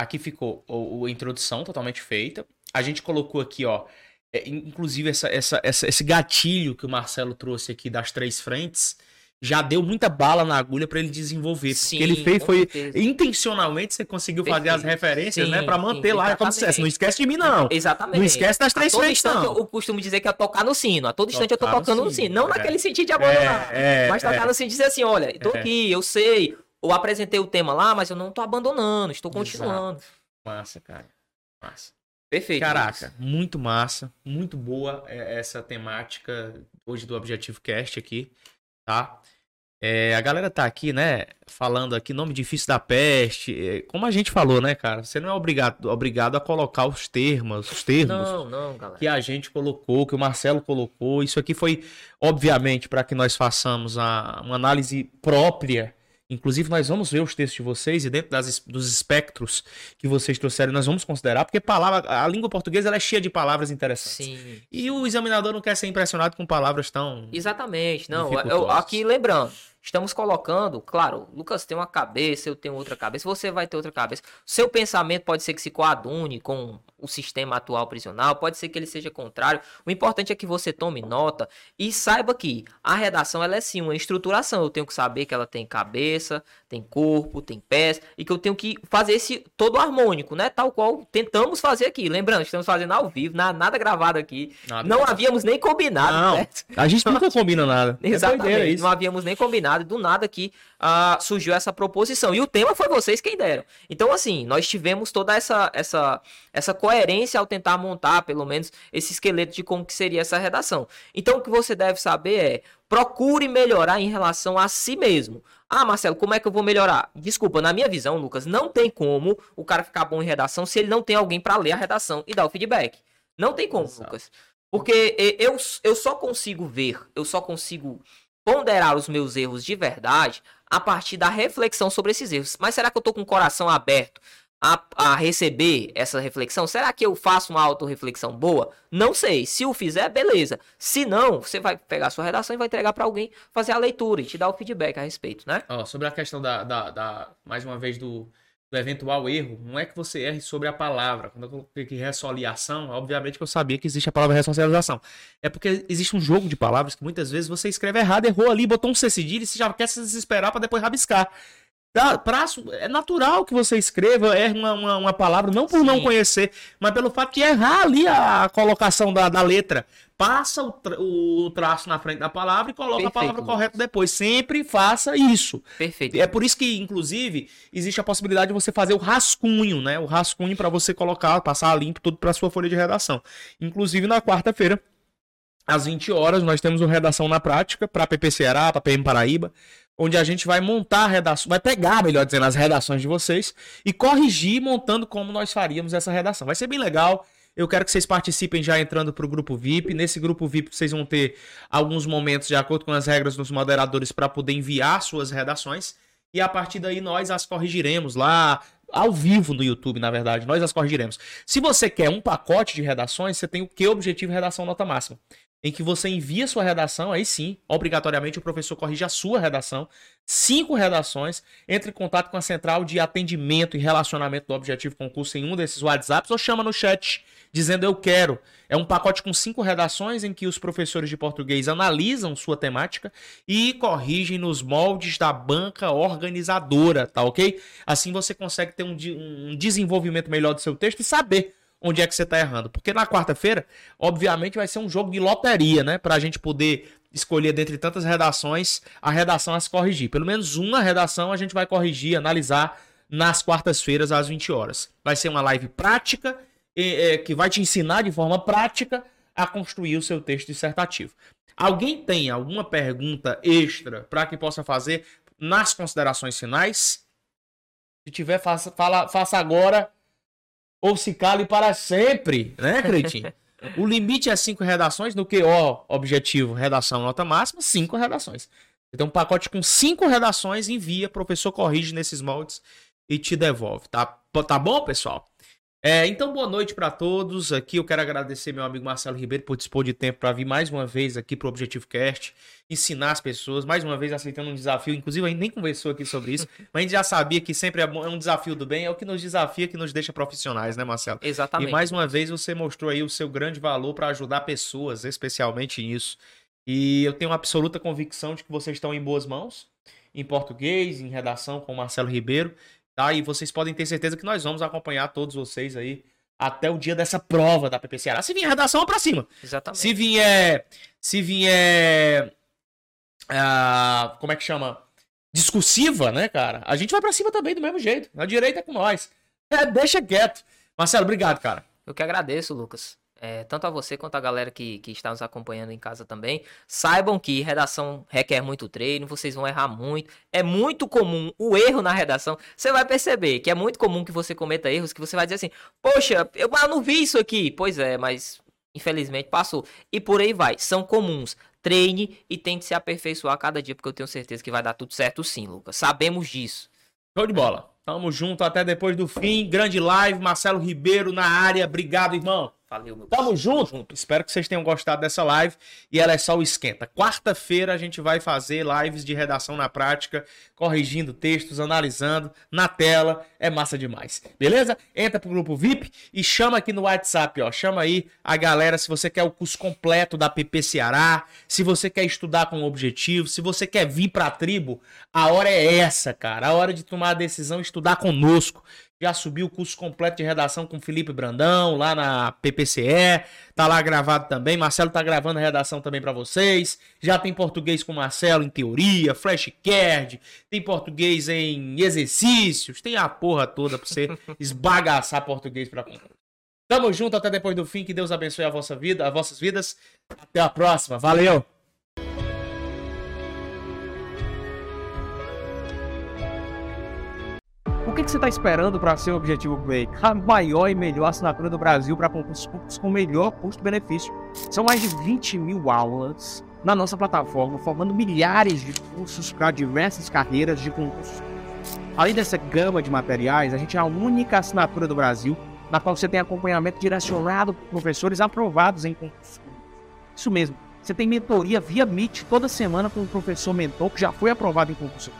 aqui ficou a introdução totalmente feita. A gente colocou aqui, ó, é, in- inclusive essa, essa, essa- esse gatilho que o Marcelo trouxe aqui das três frentes, já deu muita bala na agulha para ele desenvolver. Sim, porque ele fez foi certeza. intencionalmente você conseguiu fazer as Perfeito. referências, Sim, né, para sim, manter lá como se dissesse, exatamente. não esquece de mim não. Exatamente. Não esquece das três frentes não. eu, eu costumo dizer que é tocar no sino. A todo instante eu tô tocando no sino. Não é. naquele sentido de abandonar. É, é, mas tocar é. no sino e dizer assim, olha, tô É. aqui, eu sei. Eu apresentei o tema lá, mas eu não tô abandonando, estou continuando. Massa, cara. Massa. Perfeito. Caraca, muito massa, muito boa é, essa temática hoje do Objetivo Cast aqui, tá? É, a galera tá aqui, né, falando aqui nome difícil da peste, é, como a gente falou, né, cara? Você não é obrigado, obrigado a colocar os termos, os termos Não, não, que a gente colocou, que o Marcelo colocou. Isso aqui foi, obviamente, para que nós façamos a- uma análise própria. Inclusive, nós vamos ver os textos de vocês e dentro das dos espectros que vocês trouxeram, nós vamos considerar, porque palavra, a língua portuguesa ela é cheia de palavras interessantes. Sim. E o examinador não quer ser impressionado com palavras tão. Exatamente. Não, eu, Dificultosas. aqui lembrando, estamos colocando, claro, Lucas tem uma cabeça, eu tenho outra cabeça, você vai ter outra cabeça. Seu pensamento pode ser que se coadune com o sistema atual prisional, pode ser que ele seja contrário. O importante é que você tome nota e saiba que a redação ela é sim uma estruturação. Eu tenho que saber que ela tem cabeça, tem corpo, tem pés e que eu tenho que fazer esse todo harmônico, né? Tal qual tentamos fazer aqui. Lembrando, estamos fazendo ao vivo, na- nada gravado aqui. Nada Não havíamos nem combinado, Não, certo? a gente nunca combina nada. É Exatamente. isso. não havíamos nem combinado, e do nada que ah, surgiu essa proposição. E o tema foi vocês quem deram. Então, assim, nós tivemos toda essa, essa, essa coerência ao tentar montar, pelo menos, esse esqueleto de como que seria essa redação. Então, o que você deve saber é procure melhorar em relação a si mesmo. Ah, Marcelo, como é que eu vou melhorar? Desculpa, na minha visão, Lucas, não tem como o cara ficar bom em redação se ele não tem alguém para ler a redação e dar o feedback. Não tem como, Exato. Lucas. Porque eu, eu só consigo ver, eu só consigo ponderar os meus erros de verdade a partir da reflexão sobre esses erros. Mas será que eu tô com o coração aberto a, a receber essa reflexão? Será que eu faço uma autorreflexão boa? Não sei. Se o fizer, beleza. Se não, você vai pegar sua redação e vai entregar para alguém fazer a leitura e te dar o feedback a respeito, né? Ó, sobre a questão da, da, da- mais uma vez, do, do eventual erro, não é que você erre sobre a palavra. Quando eu coloquei aqui ressoliação, obviamente que eu sabia que existe a palavra ressocialização. É porque existe um jogo de palavras que muitas vezes você escreve errado, errou ali, botou um C cedilha e você já quer se desesperar para depois rabiscar. Dá, prazo, é natural que você escreva, erre uma, uma, uma palavra, não por Sim. não conhecer, mas pelo fato de errar ali a colocação da, da letra. Passa o, tra o traço na frente da palavra e coloca Perfeito, a palavra correta depois. Sempre faça isso. Perfeito. É por isso que, inclusive, existe a possibilidade de você fazer o rascunho, né? O rascunho para você colocar, passar limpo tudo para sua folha de redação. Inclusive, na quarta-feira, às 20 horas, nós temos uma redação na prática para PP Ceará, para PM Paraíba, onde a gente vai montar a redação, vai pegar, melhor dizendo, as redações de vocês e corrigir montando como nós faríamos essa redação. Vai ser bem legal. Eu quero que vocês participem já entrando para o grupo VIP. Nesse grupo VIP vocês vão ter alguns momentos de acordo com as regras dos moderadores para poder enviar suas redações. E a partir daí nós as corrigiremos lá, ao vivo no YouTube, na verdade, nós as corrigiremos. Se você quer um pacote de redações, você tem o que objetivo redação nota máxima em que você envia sua redação, aí sim, obrigatoriamente o professor corrige a sua redação, cinco redações, entre em contato com a central de atendimento e relacionamento do Objetivo Concurso em um desses WhatsApps ou chama no chat dizendo eu quero. É um pacote com cinco redações em que os professores de português analisam sua temática e corrigem nos moldes da banca organizadora, tá ok? Assim você consegue ter um, um desenvolvimento melhor do seu texto e saber onde é que você está errando. Porque na quarta-feira, obviamente, vai ser um jogo de loteria, né? Para a gente poder escolher dentre tantas redações a redação a se corrigir. Pelo menos uma redação a gente vai corrigir, analisar nas quartas-feiras às 20 horas. Vai ser uma live prática é, que vai te ensinar de forma prática a construir o seu texto dissertativo. Alguém tem alguma pergunta extra para que possa fazer nas considerações finais? Se tiver, faça, fala, faça agora ou se cale para sempre, né, Cretinho? o limite é cinco redações, no que, objetivo, redação nota máxima, cinco redações. Então, um pacote com cinco redações, envia, professor corrige nesses moldes e te devolve, tá? Tá bom, pessoal? É, então, boa noite para todos. Aqui eu quero agradecer meu amigo Marcelo Ribeiro por dispor de tempo para vir mais uma vez aqui para o Objetivo Cast, ensinar as pessoas, mais uma vez aceitando um desafio. Inclusive, a gente nem conversou aqui sobre isso, [laughs] mas a gente já sabia que sempre é, é um desafio do bem, é o que nos desafia, que nos deixa profissionais, né, Marcelo? Exatamente. E mais uma vez você mostrou aí o seu grande valor para ajudar pessoas, especialmente nisso. E eu tenho uma absoluta convicção de que vocês estão em boas mãos, em português, em redação com o Marcelo Ribeiro. Tá? E vocês podem ter certeza que nós vamos acompanhar todos vocês aí até o dia dessa prova da PPCA. Se vier redação, é pra cima. Exatamente. Se vier. Se vier. Uh, como é que chama? Discursiva, né, cara? A gente vai pra cima também do mesmo jeito. Na direita é com nós. É, deixa quieto. Marcelo, obrigado, cara. Eu que agradeço, Lucas é, tanto a você quanto a galera que, que está nos acompanhando em casa também, saibam que redação requer muito treino, vocês vão errar muito. É muito comum o erro na redação. Você vai perceber que é muito comum que você cometa erros que você vai dizer assim: Poxa, eu, não vi isso aqui. Pois é, mas infelizmente passou. E por aí vai. São comuns. Treine e tente se aperfeiçoar cada dia, porque eu tenho certeza que vai dar tudo certo sim, Lucas. Sabemos disso. Show de bola. Tamo junto até depois do fim. Grande live. Marcelo Ribeiro na área. Obrigado, irmão. Valeu, meu Tamo junto. junto. Espero que vocês tenham gostado dessa live. E ela é só o esquenta. Quarta-feira a gente vai fazer lives de redação na prática, corrigindo textos, analisando na tela. É massa demais. Beleza? Entra pro grupo VIP e chama aqui no WhatsApp, ó. Chama aí a galera se você quer o curso completo da PP Ceará, se você quer estudar com objetivo, se você quer vir pra tribo, a hora é essa, cara. A hora de tomar a decisão e estudar conosco. Já subiu o curso completo de redação com Felipe Brandão, lá na PPCE. Tá lá gravado também. Marcelo tá gravando a redação também para vocês. Já tem português com Marcelo em teoria, flashcard, tem português em exercícios, tem a porra toda pra você [laughs] esbagaçar português pra Tamo junto até depois do fim. Que Deus abençoe a vossa vida, as vossas vidas. Até a próxima. Valeu! Que, que você está esperando para ser o Objetivo Play? A maior e melhor assinatura do Brasil para concursos públicos com melhor custo-benefício. São mais de 20 mil aulas na nossa plataforma, formando milhares de cursos para diversas carreiras de concursos. Além dessa gama de materiais, a gente é a única assinatura do Brasil na qual você tem acompanhamento direcionado por professores aprovados em concursos. Isso mesmo, você tem mentoria via Meet toda semana com um professor mentor que já foi aprovado em concurso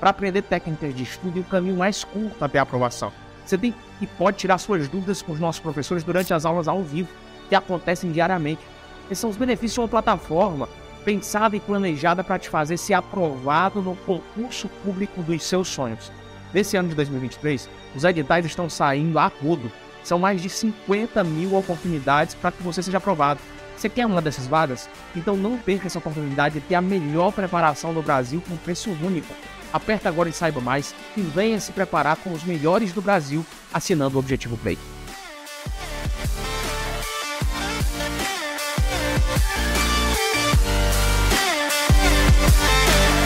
para aprender técnicas de estudo e o caminho mais curto até a aprovação. Você tem e pode tirar suas dúvidas com os nossos professores durante as aulas ao vivo, que acontecem diariamente. Esses são os benefícios de uma plataforma pensada e planejada para te fazer ser aprovado no concurso público dos seus sonhos. Nesse ano de 2023, os editais estão saindo a rodo. São mais de 50 mil oportunidades para que você seja aprovado. Você quer uma dessas vagas? Então não perca essa oportunidade de ter a melhor preparação do Brasil com preço único. Aperta agora e saiba mais e venha se preparar com os melhores do Brasil assinando o Objetivo Play.